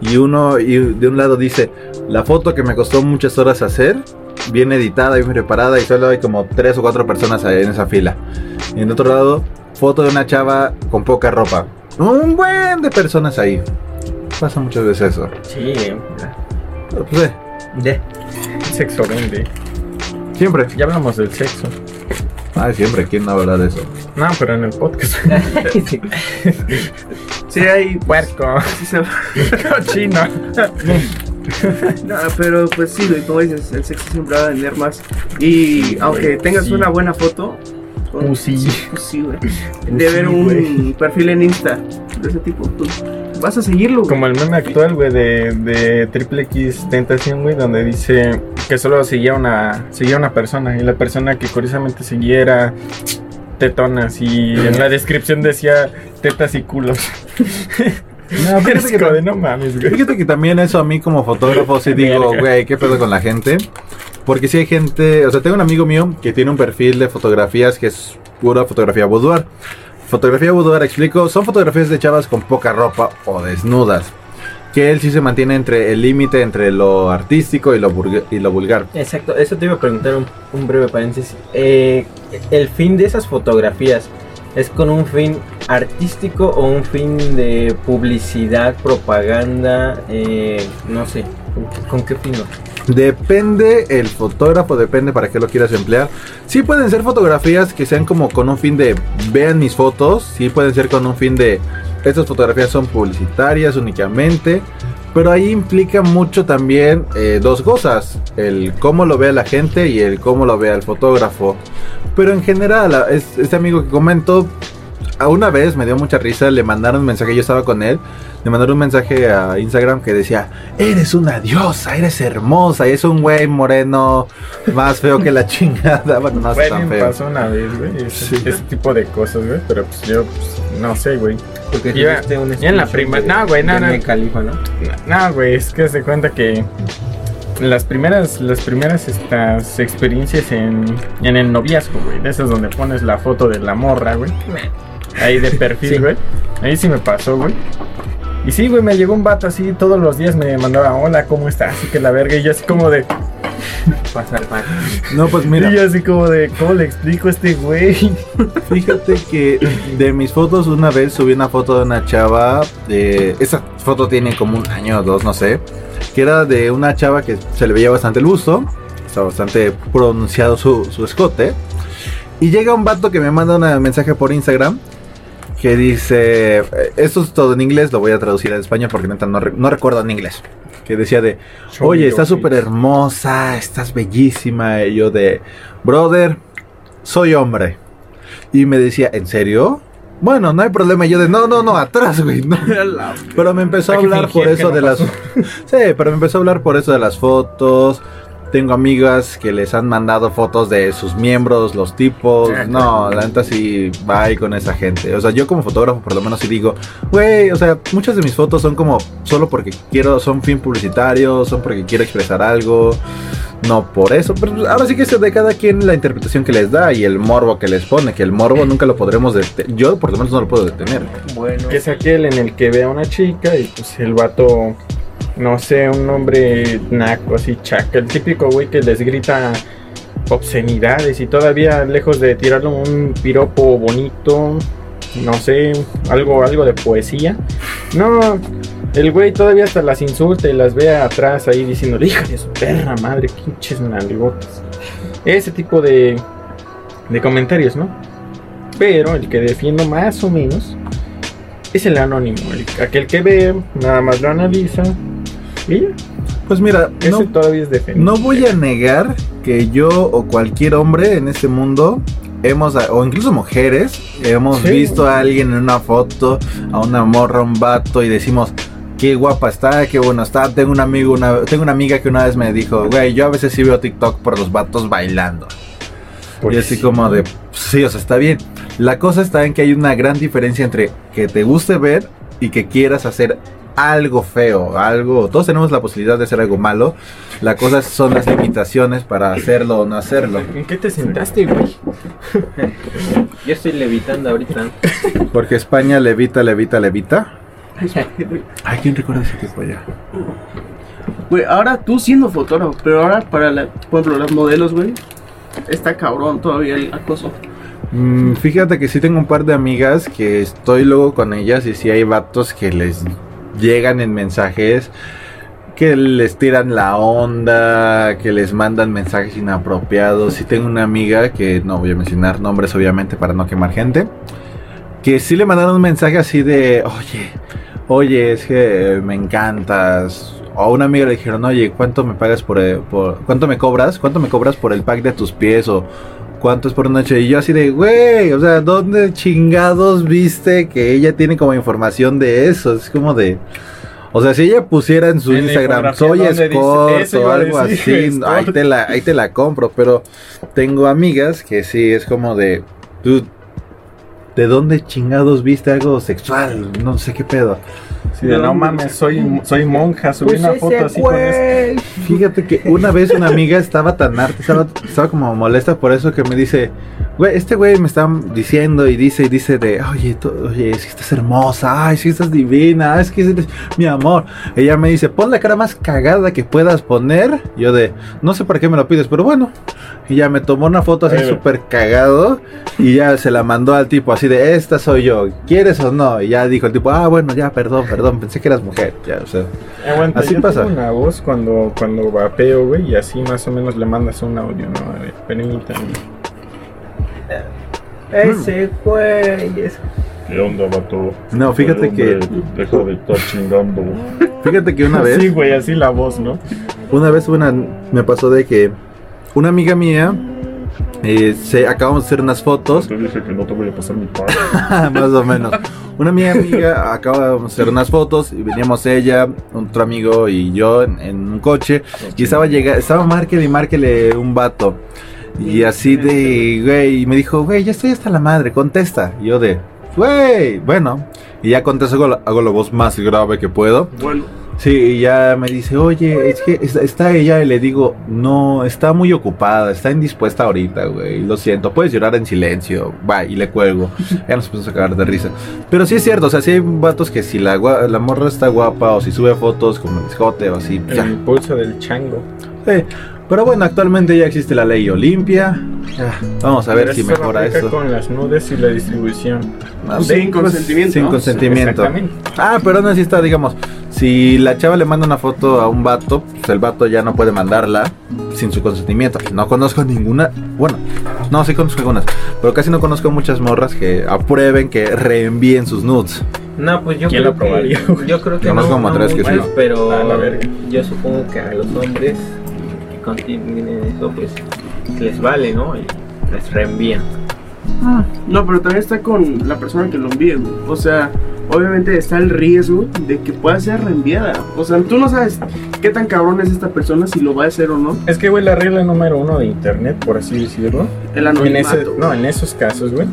C: y uno y de un lado dice, la foto que me costó muchas horas hacer, bien editada, bien preparada y solo hay como tres o cuatro personas ahí en esa fila. Y en otro lado, foto de una chava con poca ropa. Un buen de personas ahí. Pasa muchas veces eso.
D: Sí,
C: Pero, pues, eh,
D: de.
B: Sexo vende.
C: siempre.
B: Ya hablamos del sexo.
C: Ay, siempre. ¿Quién no habla de eso?
B: No, pero en el podcast.
D: Sí.
A: Sí, hay.
B: Puerco.
A: sí se-
B: Cochino.
A: No, pero pues sí, como dices, el sexo siempre va a vender más. Y aunque tengas
B: sí.
A: una buena foto, con-
B: Pues sí.
A: pues sí, güey. De ver un
B: güey.
A: perfil en Insta de ese tipo, pues vas a seguirlo, güey.
B: Como el meme actual, güey, de, de Triple X Tentación, güey, donde dice que solo seguía una, seguía una persona y la persona que curiosamente seguía era tetonas y en la descripción decía tetas y culos.
C: No, fíjate
B: Es
C: que
B: de no mames, güey.
C: Fíjate que también eso a mí como fotógrafo sí digo, güey, ¿qué pedo con la gente? Porque si hay gente, o sea, tengo un amigo mío que tiene un perfil de fotografías que es pura fotografía boudoir. Fotografía boudoir, explico, son fotografías de chavas con poca ropa o desnudas. Que él sí se mantiene entre el límite entre lo artístico y lo, y lo vulgar.
D: Exacto, eso te iba a preguntar un, un breve paréntesis. Eh, el fin de esas fotografías es con un fin artístico o un fin de publicidad, propaganda, eh, no sé, ¿con, qué- con fin?
C: Depende el fotógrafo, depende para qué lo quieras emplear. Sí pueden ser fotografías que sean como con un fin de vean mis fotos, sí pueden ser con un fin de estas fotografías son publicitarias únicamente, pero ahí implica mucho también eh, dos cosas, el cómo lo vea la gente y el cómo lo vea el fotógrafo. Pero en general, este amigo que comento, a una vez me dio mucha risa, le mandaron un mensaje, yo estaba con él, le mandaron un mensaje a Instagram que decía, eres una diosa, eres hermosa, y es un güey moreno más feo que la chingada, bueno, no
B: Güey,
C: tan
B: me
C: feo.
B: pasó una vez, güey, ese,
C: Sí.
B: ese tipo de cosas, güey, pero pues yo, pues, no sé, güey.
D: Porque un
B: ya en la prima-
D: de-
B: no, güey, no, no.
D: Khalifa, ¿no?
B: No, güey, es que se cuenta que las primeras, las primeras estas experiencias en, en el noviazgo, güey, de esas donde pones la foto de la morra, güey, ahí de perfil,
D: Sí.
B: güey, ahí sí me pasó, güey. Y sí, güey, me llegó un vato así, todos los días me mandaba, hola, ¿cómo estás? Y que la verga, y yo así como de,
D: Pasar mal.
C: No, pues mira.
B: y yo así como de, ¿cómo le explico a este güey?
C: Fíjate que de mis fotos una vez subí una foto de una chava, de, esa foto tiene como un año o dos, no sé, que era de una chava que se le veía bastante el busto, está bastante pronunciado su, su escote, y llega un vato que me manda un mensaje por Instagram que dice, eh, esto es todo en inglés, lo voy a traducir al español porque neta no, no recuerdo en inglés, que decía de, Oye, estás súper hermosa, estás bellísima. Y yo de, brother, soy hombre. Y me decía, ¿en serio? Bueno, no hay problema. Y yo de, no, no, no, atrás, güey. no". Pero me empezó a hablar por eso de las... Sí, pero me empezó a hablar por eso de las fotos. Tengo amigas que les han mandado fotos de sus miembros, los tipos. No, la neta sí, bye con esa gente. O sea, yo como fotógrafo por lo menos sí digo, güey, o sea, muchas de mis fotos son como solo porque quiero, son fin publicitario, son porque quiero expresar algo. No por eso, pero pues, ahora sí que es de cada quien la interpretación que les da y el morbo que les pone, que el morbo nunca lo podremos detener. Yo por lo menos no lo puedo detener.
D: Bueno,
B: Que es aquel en el que ve a una chica y pues el vato, no sé, un hombre naco, así chaca, el típico güey que les grita obscenidades y todavía lejos de tirarle un piropo bonito, no sé, algo, algo de poesía. No, el güey todavía hasta las insulta y las ve atrás ahí diciendo, hija de su perra madre, pinches nalgotas. Ese tipo de, de comentarios, ¿no? Pero el que defiendo más o menos es el anónimo, el- aquel que ve, nada más lo analiza. Y
C: Pues mira, no,
B: todavía es defendible.
C: no voy a negar que yo o cualquier hombre en este mundo hemos, o incluso mujeres, hemos
B: Sí.
C: visto a alguien en una foto, a una morra, un vato y decimos, qué guapa está, qué bueno está. Tengo un amigo, una, tengo una amiga que una vez me dijo, güey, yo a veces sí veo TikTok por los vatos bailando.
B: Pues
C: y así
B: sí.
C: como de, sí, o sea, está bien. La cosa está en que hay una gran diferencia entre que te guste ver y que quieras hacer algo feo, algo, todos tenemos la posibilidad de hacer algo malo. La cosa son las limitaciones para hacerlo o no hacerlo.
B: ¿En qué te sentaste, güey?
D: Yo estoy levitando ahorita.
C: Porque España levita, levita, levita. Ay, ¿quién recuerda ese tipo ya?
A: Güey, ahora tú siendo fotógrafo, pero ahora para la, por ejemplo, las modelos, güey, está cabrón todavía el acoso.
C: Mm, fíjate que sí tengo un par de amigas que estoy luego con ellas y sí hay vatos que les llegan en mensajes que les tiran la onda, que les mandan mensajes inapropiados. Sí tengo una amiga que no voy a mencionar nombres obviamente para no quemar gente, que sí le mandaron un mensaje así de, oye, oye, es que me encantas. O a una amiga le dijeron, oye, ¿cuánto me pagas por, eh, por cuánto me cobras? ¿Cuánto me cobras por el pack de tus pies? O cuánto es por noche. Y yo así de, güey, o sea, ¿dónde chingados viste que ella tiene como información de eso? Es como de... O sea, si ella pusiera en su
B: En
C: Instagram, soy
B: eso
C: o algo así, ahí te, la, ahí te la compro. Pero tengo amigas que sí, es como de, dude, ¿de dónde chingados viste algo sexual? No sé qué pedo.
B: Sí, de, no mames, soy, soy monja, subí
D: Pues
B: una foto así con eso.
C: Fíjate que una vez una amiga estaba tan harta, estaba, estaba como molesta por eso que me dice, güey, este güey me está diciendo y dice y dice de, oye, tú- oye, es que estás hermosa, ay, es que estás divina, es que eres mi amor. Ella me dice, pon la cara más cagada que puedas poner. Yo de, no sé para qué me lo pides, pero bueno. Y ya me tomó una foto así súper cagado y ya se la mandó al tipo así de, esta soy yo, ¿quieres o no? Y ya dijo el tipo, ah, bueno, ya, perdón, perdón, pensé que eras mujer. Ya, o sea,
B: Aguanta,
C: Así
B: yo
C: pasa.
B: tengo una voz cuando, cuando vapeo, güey, y así más o menos le mandas un audio, ¿no? A ver, permítame.
D: Ese güey es.
F: ¿Qué onda, vato?
C: no, fíjate que,
F: Deja de estar chingando.
C: fíjate que una vez...
B: Sí, güey, así la voz, ¿no?
C: Una vez una, me pasó de que una amiga mía eh, se acabamos de hacer unas fotos,
F: Te dije que no te voy a pasar mi padre.
C: más o menos. Una amiga amiga acabamos de hacer unas fotos y veníamos ella, otro amigo y yo en, en un coche y estaba llega, estaba márquele y márquele un vato. Y así de, güey, y me dijo, güey, ya estoy hasta la madre, contesta. Y yo de, güey, bueno. Y ya contesto, hago la, hago la voz más grave que puedo.
A: Bueno,
C: Sí, y ya me dice, oye, es que está, ella y le digo, no, está muy ocupada, está indispuesta ahorita, güey, lo siento, puedes llorar en silencio, va, y le cuelgo, ya nos pusimos a cagar de risa. Pero sí es cierto, o sea, sí hay vatos que si la, la morra está guapa o si sube fotos como el escote o así,
B: El
C: ya.
B: impulso del chango.
C: Sí, Pero bueno, actualmente ya existe la ley Olimpia, vamos a ver
B: Pero
C: si mejora eso.
B: con las nudes y la distribución.
C: Ah,
A: Sin
C: pues,
A: consentimiento,
C: Sin consentimiento. Ah, pero no así está, digamos, si la chava le manda una foto a un vato, pues el vato ya no puede mandarla sin su consentimiento. No conozco ninguna, bueno, no, sí conozco algunas, pero casi no conozco muchas morras que aprueben que reenvíen sus nudes.
D: No, pues yo
B: ¿Quién
D: creo
B: lo probaría,
D: que yo creo que
C: Conozco
D: no,
C: como
D: no
C: tres que sí.
D: pero
B: A la verga.
D: yo supongo que a los hombres que continúen eso pues les vale, ¿no? Y les reenvían.
A: No, pero también está con la persona que lo envíe, güey. O sea, obviamente está el riesgo de que pueda ser reenviada. O sea, tú no sabes qué tan cabrón es esta persona, si lo va a hacer o no.
B: Es que, güey, la regla número uno de internet, por así decirlo,
A: El
B: en,
A: anonimato.
B: ese, no, en esos casos, güey,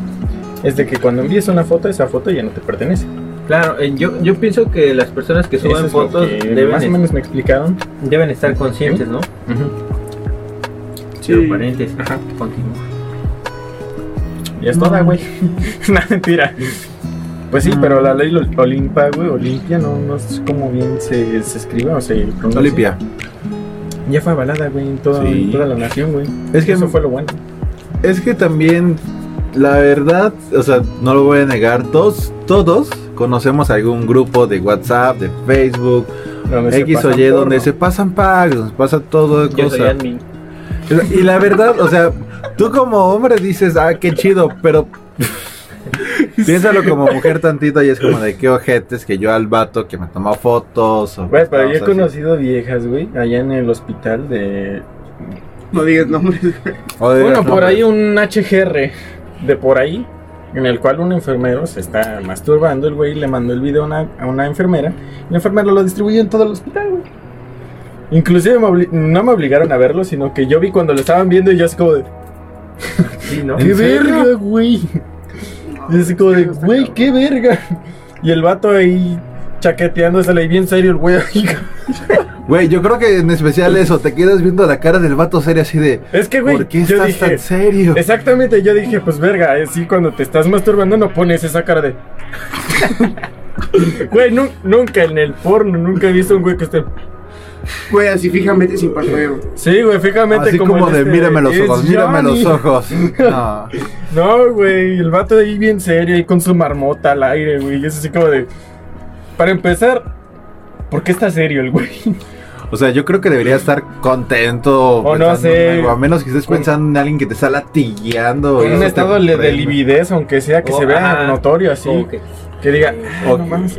B: es de que cuando envíes una foto, esa foto ya no te pertenece.
D: Claro, eh, yo, yo pienso que las personas que suben
B: es
D: fotos
B: que
D: deben,
B: más o menos me explicaron.
D: deben estar conscientes, ¿no?
A: Sí.
D: Pero paréntesis,
B: Ajá.
D: continúa.
B: Ya es toda, güey. no, mentira. Pues sí, pero la ley Olimpa, güey, Olimpia, no, no sé cómo bien se, se escribe o se pronuncia.
C: Olimpia.
B: Ya fue avalada, güey, en toda,
C: Sí.
B: en toda la nación, güey.
C: Es que
B: eso fue lo bueno.
C: Es que también, la verdad, o sea, no lo voy a negar, todos, todos conocemos algún grupo de WhatsApp, de Facebook,
B: Donde se
C: X o Y,
B: porno.
C: donde se pasan packs, donde se pasa todo de
D: Yo soy
C: cosa.
D: admin.
C: Y la verdad, o sea, tú como hombre dices, ah, qué chido, pero Piénsalo como mujer tantito y es como de qué ojetes que yo al vato que me tomó fotos. O
B: Güey, pero yo he
C: así.
B: conocido viejas, güey, allá en el hospital de...
A: No digas nombres,
B: Bueno, por ahí un HGR de por ahí, en el cual un enfermero se está masturbando, el güey le mandó el video a una, a una enfermera, y la enfermera lo distribuyó en todo el hospital, güey. Inclusive me no me obligaron a verlo, sino que yo vi cuando lo estaban viendo y yo así como de...
D: Sí, ¿no?
B: ¡Qué verga, güey! Y así como de, güey, qué verga. Y el vato ahí chaqueteándosela y bien serio el güey ahí.
C: Güey, yo creo que en especial eso, te quedas viendo la cara del vato serio así de
B: Es que, güey,
C: ¿Por qué estás
B: dije,
C: tan serio?
B: Exactamente, yo dije, pues verga, así cuando te estás masturbando no pones esa cara de... Güey, nu- nunca en el porno, nunca he visto un güey que esté...
A: Güey, así fijamente sin parpadeo.
B: Sí, güey, fíjate
C: Así como,
B: el
C: de
B: este,
C: mírame los
B: "It's
C: ojos, mírame los
B: Johnny".
C: ojos. No.
B: No, güey, el vato ahí bien serio, ahí con su marmota al aire, güey. Y es así como de... Para empezar, ¿por qué está serio el güey?
C: O sea, yo creo que debería estar contento.
B: O no sé.
C: en algo, A menos que estés
B: Con-
C: pensando en alguien que te está latigueando.
B: Con
C: y
B: un estado de, de lividez, aunque sea que
D: O,
B: se vea notorio así.
D: que-
B: Que diga, "Ah,
C: O-
B: no mames,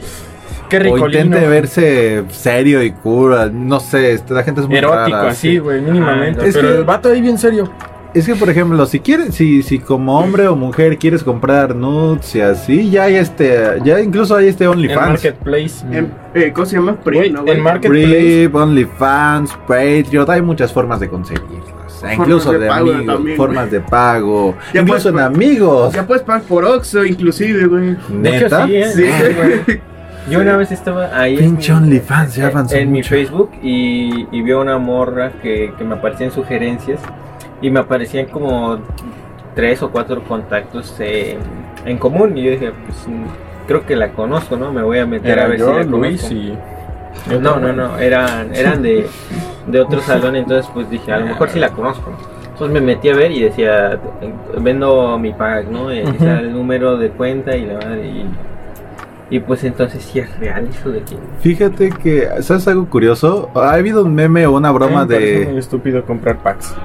B: qué
C: O
B: ricolino.
C: intente verse serio y cura. No sé, este, la gente es muy
B: Erótico,
C: rara,
B: así,
C: sí.
B: güey, mínimamente.
C: Ah, es
B: pero
C: que-
B: el vato ahí bien serio.
C: Es que, por ejemplo, si quieres, si, si como hombre o mujer quieres comprar nudes y así, ya hay este, ya incluso hay este
B: En
C: OnlyFans.
B: Marketplace.
A: En, eh, ¿Cómo se llama? Pri,
B: Güey,
A: ¿no,
B: en Marketplace.
C: OnlyFans, Patreon, hay muchas formas de conseguirlos. Incluso
A: de
C: de,
A: pago
C: amigos,
A: también,
C: formas de pago,
A: Ya
C: incluso en amigos.
A: Ya puedes pagar por Oxxo, inclusive, güey.
D: De hecho,
C: ¿Neta?
D: sí, ¿eh?
A: Sí,
D: Sí, güey. Yo una vez estaba ahí
C: Pinche
D: en, mi-
C: OnlyFans, ya
D: en-
C: avanzó
D: en mi
C: mucho.
D: Facebook y, y vi a una morra que, que me aparecían sugerencias y me aparecían como tres o cuatro contactos eh, en común y yo dije, pues creo que la conozco, ¿no? Me voy a meter a ver
B: yo,
D: si la
B: Luis
D: conozco.
B: y...
D: No, no, no, eran, eran de, de otro salón, entonces pues dije, a lo mejor sí la conozco. Entonces me metí a ver y decía, vendo mi pack, ¿no? Sale el número de cuenta y la madre, y, y pues entonces sí es real eso de que...
C: Fíjate que, ¿sabes algo curioso? Ha habido un meme o una broma
B: Me muy
C: de...
B: estúpido comprar packs.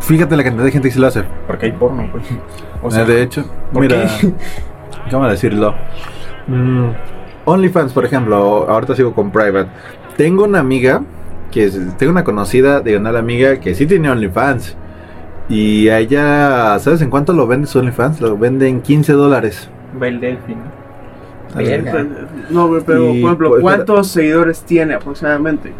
C: Fíjate la cantidad de gente que sí lo hace.
B: Porque hay porno, güey. O
C: Eh,
B: sea,
C: de hecho,
B: ¿por
C: mira,
B: qué?
C: ¿cómo decirlo? Mm, OnlyFans, por ejemplo, ahorita sigo con Private. Tengo una amiga, que es- tengo una conocida, diagonal amiga, que sí tiene OnlyFans. Y a ella, ¿sabes en cuánto lo vende su OnlyFans? Lo vende en 15 dólares.
D: Va el Delfín.
A: No, pero
C: Y,
A: por ejemplo,
C: pues,
A: ¿cuántos seguidores tiene aproximadamente?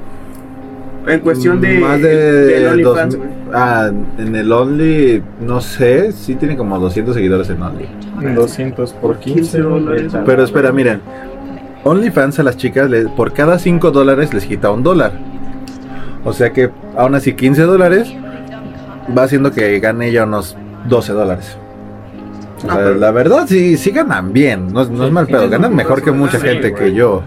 A: En cuestión de.
C: Más de,
A: del
C: dos
A: OnlyFans,
C: mil-
A: güey.
C: Ah, en el Only, no sé, sí tiene como 200 seguidores en Only.
B: 200 por 15
A: 15 dólares.
C: Pero espera, miren. OnlyFans a las chicas, le- por cada 5 dólares les quita un dólar. O sea que aún así 15 dólares va haciendo que gane ella unos 12 dólares. O
A: Ah,
C: sea, la verdad sí, sí ganan bien, no, es- no es mal pedo, ganan mejor que mucha gente que yo.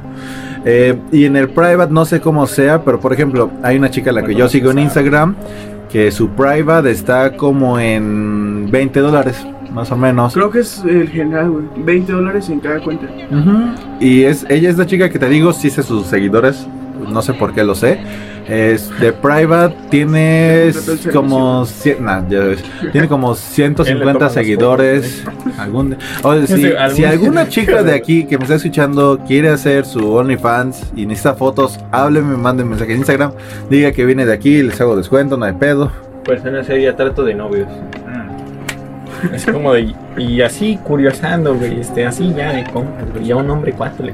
C: Eh, y en el private no sé cómo sea, pero por ejemplo, hay una chica a la que yo sigo en
B: sabe.
C: Instagram que su private está como en 20 dólares, más o menos.
A: Creo que es el general, güey. 20 dólares en cada cuenta.
C: Y es ella es la chica que te digo, sí sé sus seguidores, no sé por qué lo sé. Es de private tiene como cien- nah, ya ves, tiene como
B: Él le
C: 150
B: toma las
C: seguidores. Algún, oye, si,
B: Sí, algún-
C: si alguna chica de aquí que me está escuchando quiere hacer su OnlyFans y necesita fotos, hábleme, manden mensaje en Instagram, diga que viene de aquí, les hago descuento, no hay pedo.
D: Persona seria, trato de novios.
B: Es como de. Y así curiosando, güey. Este, así ya de compras, güey. Ya un hombre, ¿cuánto le?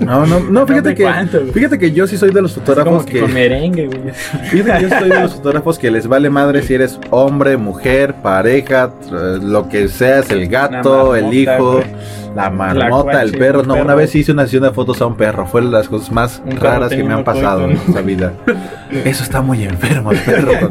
C: No, no, no, fíjate que fíjate que yo sí soy de los fotógrafos
B: que
C: que
B: con merengue, güey.
C: Fíjate que yo soy de los fotógrafos que les vale madre si eres hombre, mujer, pareja, lo que seas, el gato, el hijo,
B: güey.
C: la marmota, el perro. No, una vez hice una sesión de fotos a un perro. Fue de las cosas más raras que me han pasado en esta vida. Eso está muy enfermo, el perro.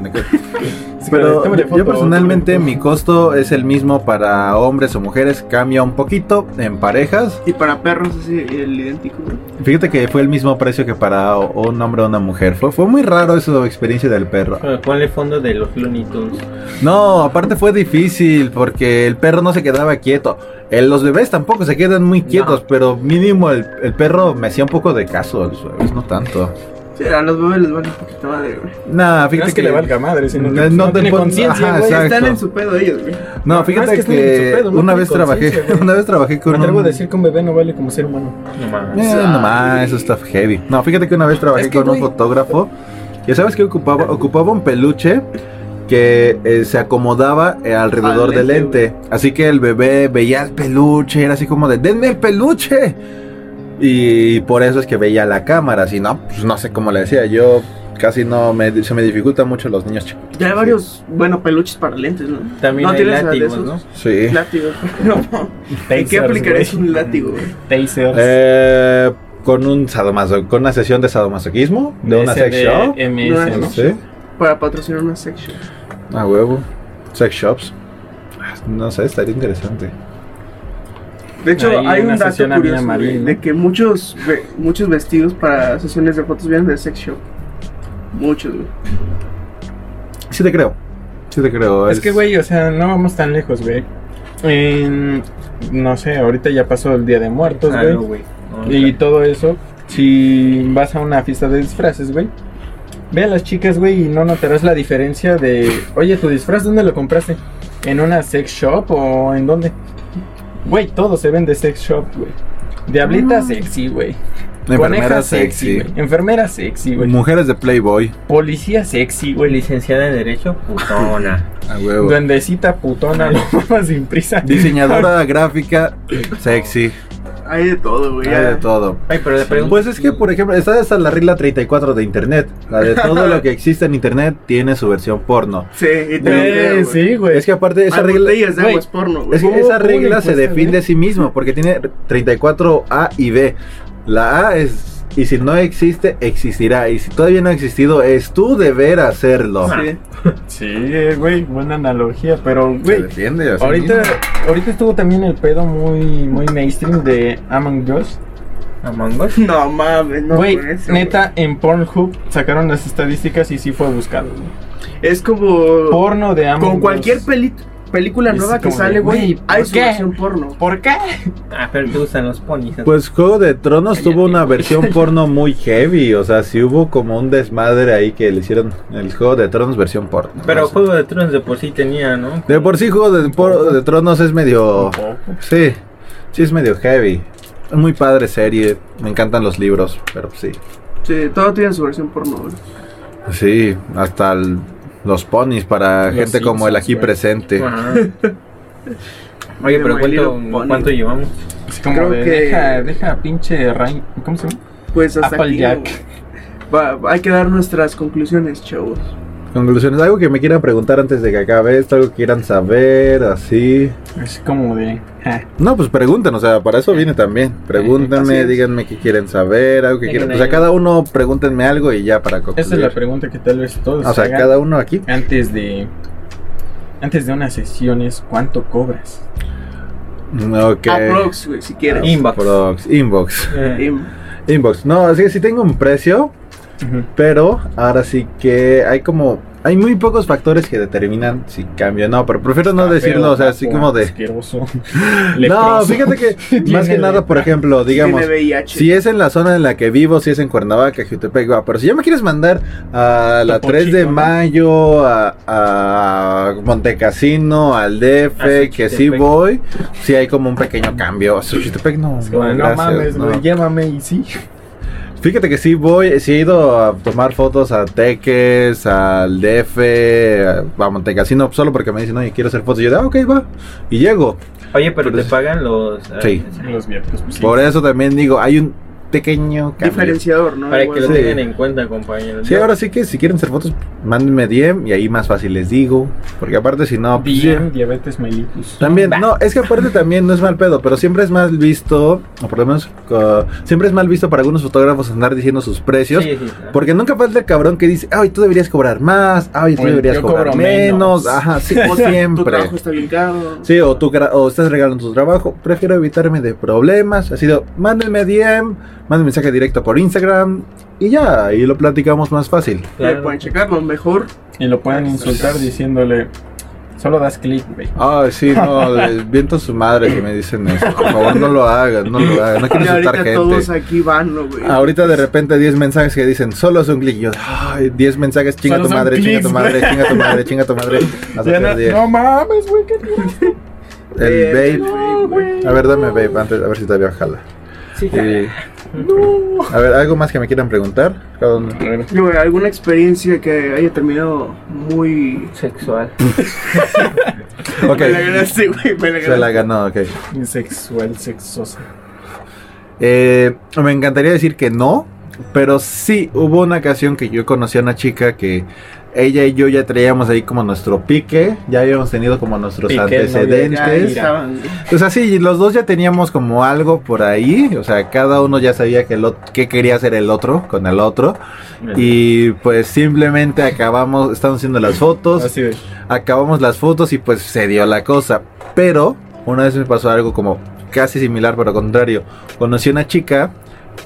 C: Pero yo personalmente mi costo es el mismo para hombres o mujeres. Cambia un poquito en parejas.
A: Y para perros es el idéntico.
C: Fíjate que fue el mismo precio que para un hombre o una mujer. Fue, fue muy raro esa experiencia del perro.
D: Bueno, Ponle fondo de los Looney Tunes.
C: No, aparte fue difícil porque el perro no se quedaba quieto. El- los bebés tampoco se quedan muy quietos, pero mínimo el, el perro me hacía un poco de caso, los bebés no tanto.
A: Sí, a los bebés les vale un poquito madre, güey.
C: Nah,
B: No
C: fíjate
B: es que le valga madre, sino que
C: No, no
B: no, tiene conciencia, güey.
A: Están en su pedo ellos, güey.
C: No,
B: No,
C: fíjate
B: es que están en
C: que,
B: su pedo, no
C: una vez trabajé, una vez trabajé con
B: Me atrevo a
C: un-
B: decir que un bebé no vale como ser humano.
D: No mames.
C: Eh, no más, eso está heavy. No, fíjate que una vez trabajé
B: Es que,
C: con un fotógrafo. ¿Y sabes qué ocupaba? Ocupaba un peluche que eh, se acomodaba eh, alrededor
A: Al
C: del
A: lente,
C: lente. Así que el bebé veía el peluche, era así como de, denme el peluche. Y por eso es que veía la cámara. Si no, pues no sé cómo le decía. Yo casi no me, se me dificulta mucho los niños chicos.
A: Ya hay varios, bueno, peluches para lentes, ¿no?
D: También
A: ¿No
D: hay látigos? ¿no?
C: Sí.
A: Látigos. ¿En qué aplicarías un látigo?
B: Tasers.
C: Eh, con un sadomaso, con una sesión de sadomasoquismo, de una sex shop.
B: MS, ¿no?
C: Sí.
A: Para patrocinar una section.
C: A huevo. Sex shops. Ah, No sé, estaría interesante.
A: De hecho,
B: Ahí
A: hay un dato curioso,
B: Marín,
A: güey,
B: ¿no?
A: de que muchos, ve- muchos vestidos para sesiones de fotos vienen de sex shop. Muchos, güey.
C: Sí te creo. Sí te creo.
B: Es que, güey, o sea, no vamos tan lejos, güey. En- no sé, ahorita ya pasó el Día de Muertos,
D: Ah,
B: güey.
D: no, güey. No,
B: y todo eso. Si vas a una fiesta de disfraces, güey. Ve a las chicas, güey, y no notarás la diferencia de, oye, tu disfraz, ¿dónde lo compraste? ¿En una sex shop o en dónde? Güey, todo se vende sex shop, güey. Diablita sexy, güey.
C: Enfermera sexy.
B: güey. Enfermera sexy, güey.
C: Mujeres de Playboy.
B: Policía sexy,
D: Güey, licenciada en Derecho, putona.
C: A huevo.
B: Duendecita putona, lo más sin prisa.
C: Diseñadora gráfica sexy.
A: Hay de todo, güey.
C: Hay de todo.
D: Ay, pero pregunto.
C: Pues es que, por ejemplo, está hasta la regla 34 de internet. La de todo lo que existe en internet tiene su versión porno.
A: Sí, y te lo
B: Eh,
A: creo, güey.
B: sí, güey.
C: Es que aparte esa
A: Hay
C: regla...
A: botellas de
B: güey,
A: aguas porno, güey.
C: Es que
B: ¿Cómo-
C: esa
B: le
C: regla se defiende
B: güey?
C: a sí mismo porque tiene 34 A y B. La A es y si no existe existirá y si todavía no ha existido es tu deber hacerlo.
A: Sí.
B: Sí, eh, güey, buena analogía, pero,
C: Se
B: güey,
C: defiende
B: ahorita,
C: mismo.
B: ahorita estuvo también el pedo muy, muy mainstream de Among Us.
D: Among Us.
A: No mames, no.
B: Güey, neta, en Pornhub sacaron las estadísticas y sí fue buscado. güey.
A: Es como.
B: Porno de Among
A: con cualquier
B: Us.
A: Película
B: Es
A: nueva que sale, güey, hay
B: ¿por
A: su
B: qué?
A: versión porno.
B: ¿Por qué?
D: Ah, pero te gustan los ponis.
C: Pues Juego de Tronos tuvo una versión porno muy heavy, o sea, sí hubo como un desmadre ahí que le hicieron el Juego de Tronos versión porno.
D: Pero
C: No sé.
D: Juego de Tronos de por sí tenía, ¿no?
C: de por sí Juego de, por- de Tronos es medio sí, sí es medio heavy. Es muy padre serie, me encantan los libros, pero sí.
A: Sí, todo tiene su versión porno, güey.
C: Sí, hasta el- los ponis para
B: Los
C: gente como el aquí presente.
D: Ajá. Oye, pero ¿cuánto. ¿cuánto llevamos?
B: Como
A: Creo
B: de,
A: que-
B: deja, deja pinche Rain, ¿cómo se llama?
A: Pues hasta aquí.
B: Applejack.
A: güey. Va, hay que dar nuestras conclusiones, chavos.
C: Conclusiones, algo que me quieran preguntar antes de que acabe esto, algo que quieran saber, así.
B: Es como de, ja,
C: No, pues pregunten, o sea, para eso viene también.
A: Así
C: Pregúntenme, díganme qué quieren saber, algo que quieran. O sea, cada uno pregúntenme algo y ya para concluir.
B: esa es la pregunta que tal vez todos
C: O sea,
B: hagan
C: cada uno aquí.
B: antes de, antes de unas sesiones, ¿cuánto cobras?
C: Ok.
A: Aprox, güey, si quieres.
D: Inbox.
C: Inbox. Inbox.
D: Eh,
A: Im-
C: Inbox. No, así que sí tengo un precio, pero ahora sí que hay como. Hay muy pocos factores que determinan si cambio o no, pero prefiero no decirlo,
B: feo,
C: o sea, así como de.
B: asqueroso,
C: No, fíjate que más que nada, por ejemplo, digamos. Si es en la zona en la que vivo, si es en Cuernavaca, Jutepec, va. Pero si ya me quieres mandar a la
B: Topo
C: 3 de mayo, a, a Montecasino, al DF,
D: A Xochitepec.
C: que sí voy, sí hay como un pequeño cambio. No,
B: Es como,
C: no,
B: no mames,
C: no.
B: güey, llévame y sí.
C: Fíjate que sí voy, sí he ido a tomar fotos a Teques, al DF, a, a Montecasino, solo porque me dicen, oye, quiero hacer fotos. Y yo, de, ah, ok, va. Y llego.
D: Oye, pero
C: Pero
D: te
C: es-
D: pagan los.
C: Sí.
B: Los viáticos, pues sí.
C: Por eso también digo, hay un pequeño cambio.
A: Diferenciador, ¿no?
D: Para
A: Igual.
D: que lo
C: Sí.
D: tengan en cuenta, compañeros.
C: Sí, ahora sí que si quieren hacer fotos, mándenme DM y ahí más fácil les digo. Porque aparte si no, pues,
B: diabetes mellitus.
C: También, no, es que aparte también no es mal pedo, pero siempre es mal visto, o por lo menos uh, siempre es mal visto para algunos fotógrafos andar diciendo sus precios.
D: Sí, sí, claro.
C: Porque nunca falta el cabrón que dice, ay, tú deberías cobrar más, ay, tú
B: Oye,
C: deberías cobrar menos.
B: menos.
C: Ajá, sí,
A: O sea, Tu
C: siempre.
A: trabajo está bien caro.
C: Sí, o tú gra- o estás regalando tu trabajo. Prefiero evitarme de problemas. Ha sido, mándenme DM, mándenme mensaje directo por Instagram y ya, y lo platicamos más fácil.
A: Ya pueden checarlo mejor.
B: Y lo pueden insultar diciéndole, Solo das clic, güey.
C: Ay, sí, no, les viento a su madre que me dicen eso. Por favor, no lo hagan, no lo hagan. No quiero insultar
A: ahorita todos
C: gente.
A: aquí van, ¿no, güey?
C: Ahorita de repente 10 mensajes que dicen solo es un clic. Y yo, ay, 10 mensajes, chinga tu madre, chinga tu madre, chinga tu madre, chinga tu madre.
B: No, mames, güey, ¿qué tienes?
C: El
A: Eh, no, güey.
C: A ver, dame vape antes, a ver si todavía jala.
D: Sí,
C: Y- A ver, ¿algo más que me quieran preguntar? Cada uno.
A: Güey, ¿Alguna experiencia que haya terminado muy...
D: sexual.
C: Ok,
A: Me la ganaste, güey, me la
C: se la
A: ganaste.
C: ganó, ok.
B: Sexual, sexosa.
C: Eh, me encantaría decir que no, pero sí, hubo una ocasión que yo conocí a una chica que ella y yo ya traíamos ahí como nuestro pique, ya habíamos tenido como nuestros
B: Pique,
C: antecedentes.
A: estaban, güey.
C: O sea, sí, los dos ya teníamos como algo por ahí, o sea, cada uno ya sabía que, el ot- qué quería hacer el otro con el otro. Y pues simplemente acabamos, estamos haciendo las fotos,
B: Así
C: acabamos las fotos y pues se dio la cosa. Pero una vez me pasó algo como casi similar, pero contrario. Conocí a una chica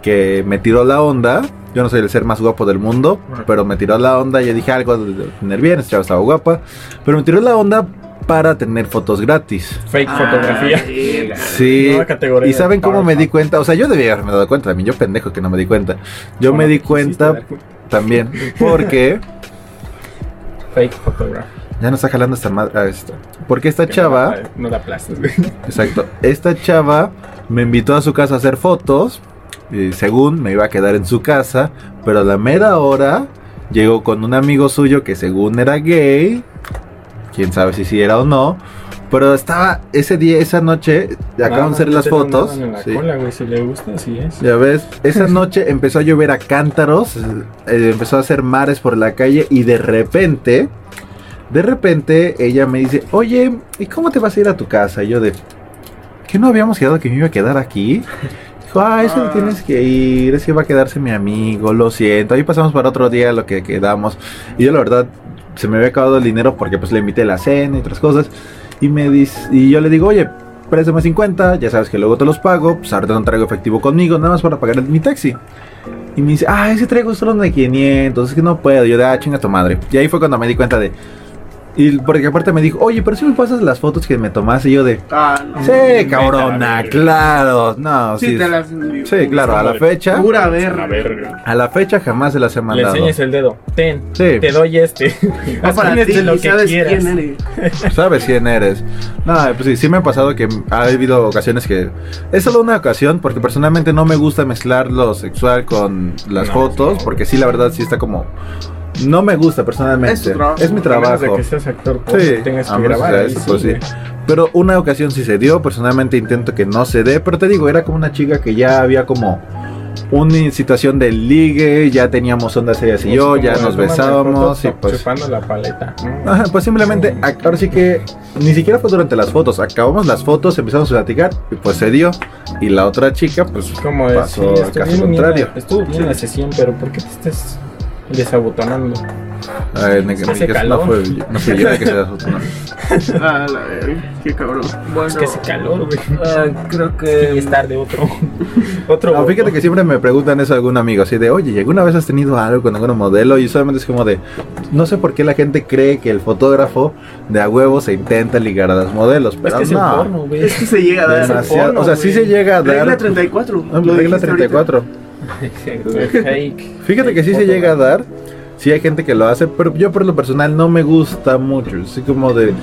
C: que me tiró la onda. Yo no soy el ser más guapo del mundo, pero me tiró la onda. Yo dije algo de tener bien, esta chava estaba guapa. Pero me tiró la onda para tener fotos gratis.
B: Fake
A: Ah,
B: fotografía.
C: Sí.
B: Nueva categoría
C: ¿Y saben cómo me di cuenta? O sea, yo debía haberme dado cuenta. También yo pendejo que no me di cuenta. Yo me di cuenta también porque
B: Fake photograph.
C: ya no está jalando esta madre. ah, esta. Porque esta chava
B: No la aplastes, güey.
C: Exacto. Esta chava me invitó a su casa a hacer fotos. Y según me iba a quedar en su casa. Pero a la mera hora llegó con un amigo suyo que según era gay. Quién sabe si sí era o no. Pero estaba ese día, esa noche, acaban de hacer las fotos.
B: La
C: sí.
B: cola, güey, si le gusta, así es.
C: Ya ves, esa noche empezó a llover a cántaros, eh, empezó a hacer mares por la calle y de repente, de repente ella me dice, oye, ¿y cómo te vas a ir a tu casa? Y yo de, ¿qué no habíamos quedado que me iba a quedar aquí? Dijo, ah, eso
A: Ah.
C: tienes que ir, es que va a quedarse mi amigo, lo siento. Ahí pasamos para otro día lo que quedamos. Y yo la verdad, se me había acabado el dinero porque pues le invité la cena y otras cosas. Y me dice, y yo le digo, oye, préstame 50, ya sabes que luego te los pago, pues ahorita no traigo efectivo conmigo, nada más para pagar mi taxi. Y me dice, ah, ese traigo solo de 500, es que no puedo. Yo de, ah, chinga tu madre. Y ahí fue cuando me di cuenta de... Y porque aparte me dijo, oye, pero si me pasas las fotos que me tomaste, y yo de...
A: Ah, no.
C: Sí, cabrona, claro. No,
A: Sí,
C: sí.
A: te las.
C: Sí, claro, a la fecha...
A: Pura verga.
G: verga.
C: A la fecha jamás se las he
B: Le
C: mandado.
B: enseñas el dedo. Ten,
C: Sí.
B: te doy este.
A: Va para ti
B: lo que
A: sabes
B: quieras.
A: quién eres.
C: Sabes quién eres. No, pues sí, sí me ha pasado que ha habido ocasiones que... Es solo una ocasión, porque personalmente no me gusta mezclar lo sexual con las
B: No,
C: fotos,
B: no.
C: porque sí, la verdad, sí está como... No me gusta personalmente.
A: Es tu trabajo.
C: Es mi trabajo.
B: de que seas actor, pues,
C: Sí,
B: tengas que grabar.
C: eso,
B: sí,
C: pues sí. Pero una ocasión sí se dio, personalmente intento que no se dé, pero te digo, era como una chica que ya había como una situación de ligue, ya teníamos ondas ellas y
B: Pues
C: yo,
B: como
C: ya nos
B: "Tómame
C: besamos
B: foto,
C: y pues...
B: Chupando la paleta.
C: pues simplemente, ahora sí que ni siquiera fue durante las fotos, acabamos las fotos, empezamos a platicar y pues se dio. Y la otra chica, pues
B: Como es, sí,
C: pasó al caso contrario.
B: bien, estuvo bien la sesión, pero ¿por qué te estás desabotonando? Es que
C: ne-
B: hace
C: que
B: calor.
C: no fue, no fui yo que se desafortunó.
A: Ah, la verga. Qué cabrón. Bueno,
B: Es que hace calor, güey.
D: Ah, creo
B: Y
D: que
B: es tarde otro. otro.
C: No, fíjate que siempre me preguntan eso a algún amigo, así de, oye, ¿y ¿alguna vez has tenido algo con algún modelo? Y solamente es como de, no sé por qué la gente cree que el fotógrafo de a huevo se intenta ligar a los modelos,
B: Es
C: pero
B: que es el
C: no.
B: porno, güey.
A: es que se llega a dar.
C: Demasiado,
B: porno,
C: o sea, sí
B: güey.
C: se llega a
A: Regla
C: dar.
A: 34.
C: Ah,
A: lo
C: regla
A: dijiste
C: 34.
B: Fake.
C: Fíjate que sí se llega a dar. Sí hay gente que lo hace, pero yo por lo personal no me gusta mucho. Así como de...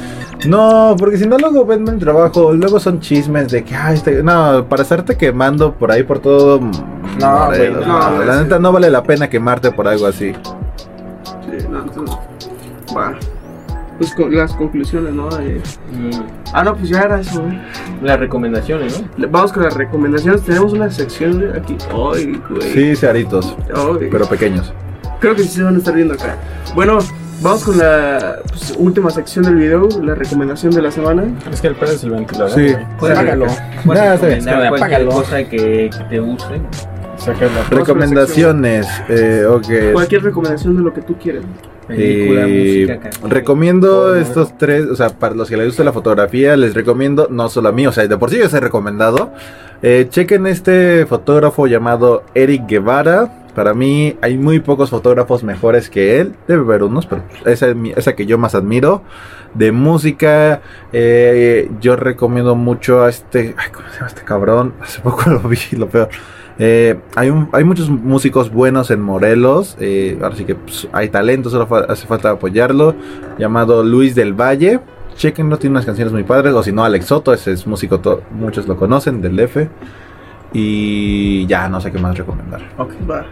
C: No, porque si no luego ven el trabajo, luego son chismes de que... Ay, este- no, para estarte quemando por ahí por todo...
B: No,
C: Morelos,
B: güey,
A: no,
C: no, la
A: sí.
C: neta no vale la pena quemarte por algo así.
A: Sí, no, entonces, va. Pues con las conclusiones, ¿no? Eh, ah, no, pues ya era eso, güey.
D: las recomendaciones, ¿no?
A: Vamos con las recomendaciones. Tenemos una sección aquí. Ay, güey.
C: Sí, searitos,
A: Ay.
C: pero pequeños.
A: Creo que sí se van a estar viendo acá. Bueno, vamos con la pues, última sección del video, la recomendación de la semana.
B: Es que el pedo es el ventilador.
C: Sí.
D: Puedes
B: Apágalo. Apágalo.
D: cosa que, que te guste.
C: Recomendaciones, eh, ok.
A: Cualquier recomendación de lo que tú quieras.
D: Película,
C: Eh,
D: música, canción.
C: recomiendo estos tres, o sea, para los que les gusta la fotografía, les recomiendo, no solo a mí, o sea, de por sí yo he recomendado. Eh, chequen este fotógrafo llamado Eric Guevara. Para mí hay muy pocos fotógrafos mejores que él. Debe haber unos, pero esa es mi- esa que yo más admiro. De música, eh, yo recomiendo mucho a este... Ay, ¿Cómo se llama este cabrón? Hace poco lo vi, lo peor. Eh, hay, un- hay muchos músicos buenos en Morelos. eh, ahora sí que pues, hay talento, solo fa- hace falta apoyarlo. Llamado Luis del Valle. Chequenlo, tiene unas canciones muy padres. O si no, Alex Soto, ese es músico, muchos lo conocen, del F. Y ya, no sé qué más recomendar.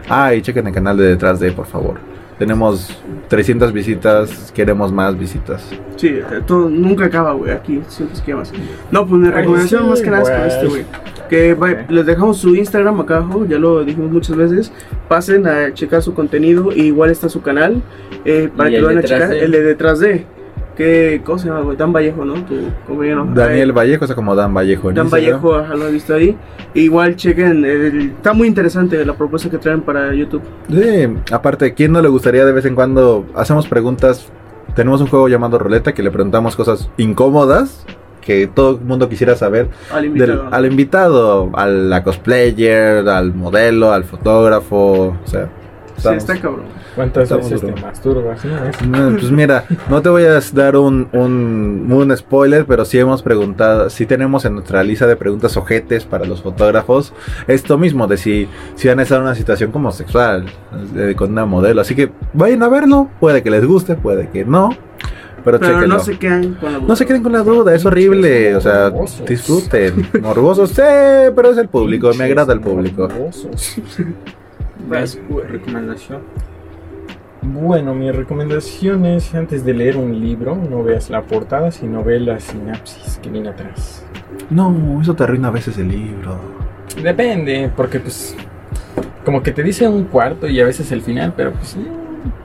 C: Ah, y chequen el canal de Detrás de, por favor. Tenemos 300 visitas, queremos más visitas.
A: Sí, eh, todo, nunca acaba, güey, aquí, siempre es que más. No, pues mi recomendación
B: sí,
A: más que nada es con este, güey. Que va- les dejamos su Instagram acá abajo, ya lo dijimos muchas veces. Pasen a checar su contenido, y igual está su canal, eh, para que lo vayan a checar.
D: de.
A: El de detrás de. Que, ¿Cómo se llama, güey? Dan Vallejo, ¿no? Tu compañero.
C: Daniel Vallejo, o sea, como Dan Vallejo.
A: Dan
C: Instagram.
A: Vallejo, ajá, lo he visto ahí. Igual chequen, el- está muy interesante la propuesta que traen para YouTube.
C: Sí, aparte, ¿quién no le gustaría de vez en cuando? Hacemos preguntas. Tenemos un juego llamado Roleta que le preguntamos cosas incómodas que todo el mundo quisiera saber
A: Al
C: del-
A: invitado.
C: al invitado, a la cosplayer, al modelo, al fotógrafo. O sea,
A: sí,
C: estamos-
A: está cabrón.
B: ¿Cuántas
C: Estamos
B: veces te
C: duro.
B: masturbas? no? Es-
C: No, Pues mira, no te voy a dar un, un, un spoiler, pero sí hemos preguntado, sí tenemos en nuestra lista de preguntas ojetes para los fotógrafos esto mismo, de si, si van a estar en una situación como sexual eh, con una modelo. Así que vayan a verlo, puede que les guste, puede que no, pero,
A: Pero no se quedan con la
C: No se queden con la duda, es horrible, o sea,
B: Morbosos.
C: disfruten. Morbosos, sí, pero es el público, me agrada el público.
B: Morbosos.
A: Vas, güey.
D: Recomendación.
B: Bueno, mi recomendación es antes de leer un libro, no veas la portada, sino ve la sinapsis que viene atrás.
C: No, eso te arruina a veces el libro.
B: Depende, porque pues como que te dice un cuarto y a veces el final, pero pues sí,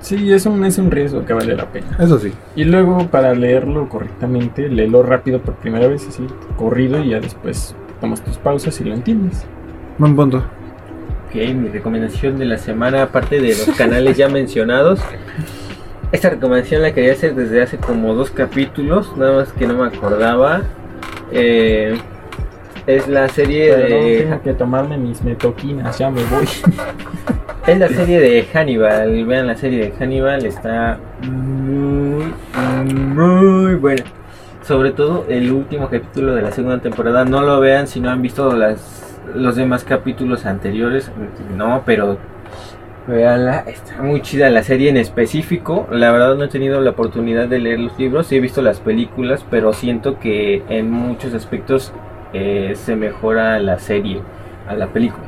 B: sí, es un, es un riesgo que vale la pena.
C: Eso sí.
B: Y luego para leerlo correctamente, léelo rápido por primera vez, así, corrido y ya después tomas tus pausas y lo entiendes.
C: Buen punto.
D: Ok, mi recomendación de la semana, aparte de los canales ya mencionados. Esta recomendación la quería hacer desde hace como dos capítulos, nada más que no me acordaba. Eh, es la serie
B: Pero
D: de.
B: tengo que tomarme mis metoquinas, ya me voy.
D: Es la serie de Hannibal. Vean la serie de Hannibal, está muy, muy buena. Sobre todo el último capítulo de la segunda temporada. No lo vean si no han visto las, los demás capítulos anteriores. No, pero veanla. Está muy chida la serie en específico. La verdad no he tenido la oportunidad de leer los libros. He visto las películas, pero siento que en muchos aspectos eh, se mejora la serie a la película.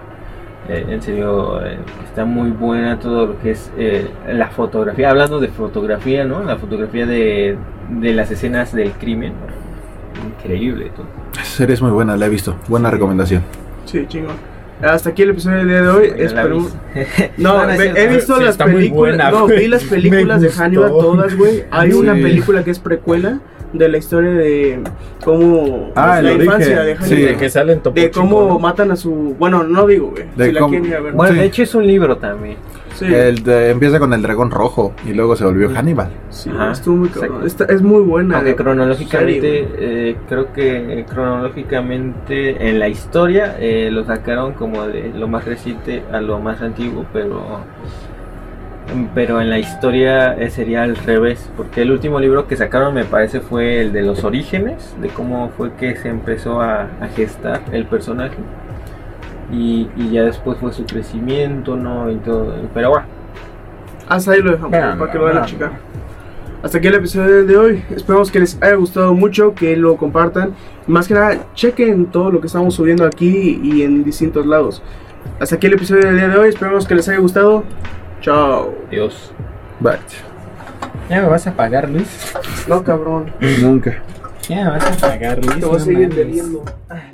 D: Eh, en serio, eh, está muy buena todo lo que es eh, la fotografía. Hablando de fotografía, ¿no? La fotografía de, de las escenas del crimen. Increíble todo.
C: Esa serie es muy buena, la he visto. Buena recomendación.
A: Sí, chingón. Hasta aquí el episodio del día de hoy.
D: La
A: Esperemos.
D: vi.
A: No, he visto
B: Sí,
A: las películas.
B: buena,
A: no, vi las películas de. Hannibal todas, güey. Hay
C: Sí.
A: una película que es precuela de la historia de cómo
C: Ah,
A: la
C: el
A: infancia
C: origen.
A: de
C: Sí,
A: Hannibal.
B: De que salen
A: de cómo matan a su. Bueno, no digo, güey. Si la quieren ir a ver.
D: Bueno,
C: Sí.
D: de hecho es un libro también.
A: Sí,
C: El de- empieza con el dragón rojo y luego se volvió Hannibal.
A: sí,
D: Ajá,
A: estuvo muy. Esta- es muy buena.
D: Aunque
A: serie,
D: cronológicamente, eh, creo que eh, cronológicamente en la historia eh, lo sacaron como de lo más reciente a lo más antiguo, pero pero en la historia eh, sería al revés, porque el último libro que sacaron me parece fue el de los orígenes, de cómo fue que se empezó a, a gestar el personaje. Y, y ya después fue su crecimiento, ¿no? Y todo. Pero bueno,
A: Hasta ahí lo dejamos, para que lo vayan a checar. Hasta aquí el episodio de hoy. Esperamos que les haya gustado mucho, que lo compartan. Más que nada, chequen todo lo que estamos subiendo aquí y en distintos lados. Hasta aquí el episodio del día de hoy. Esperamos que les haya gustado. Chao.
D: Dios.
C: Bye.
B: ¿Ya me vas a pagar, Luis?
A: No, cabrón.
C: Nunca.
B: ¿Ya me vas a pagar, Luis?
A: Te voy a seguir bebiendo.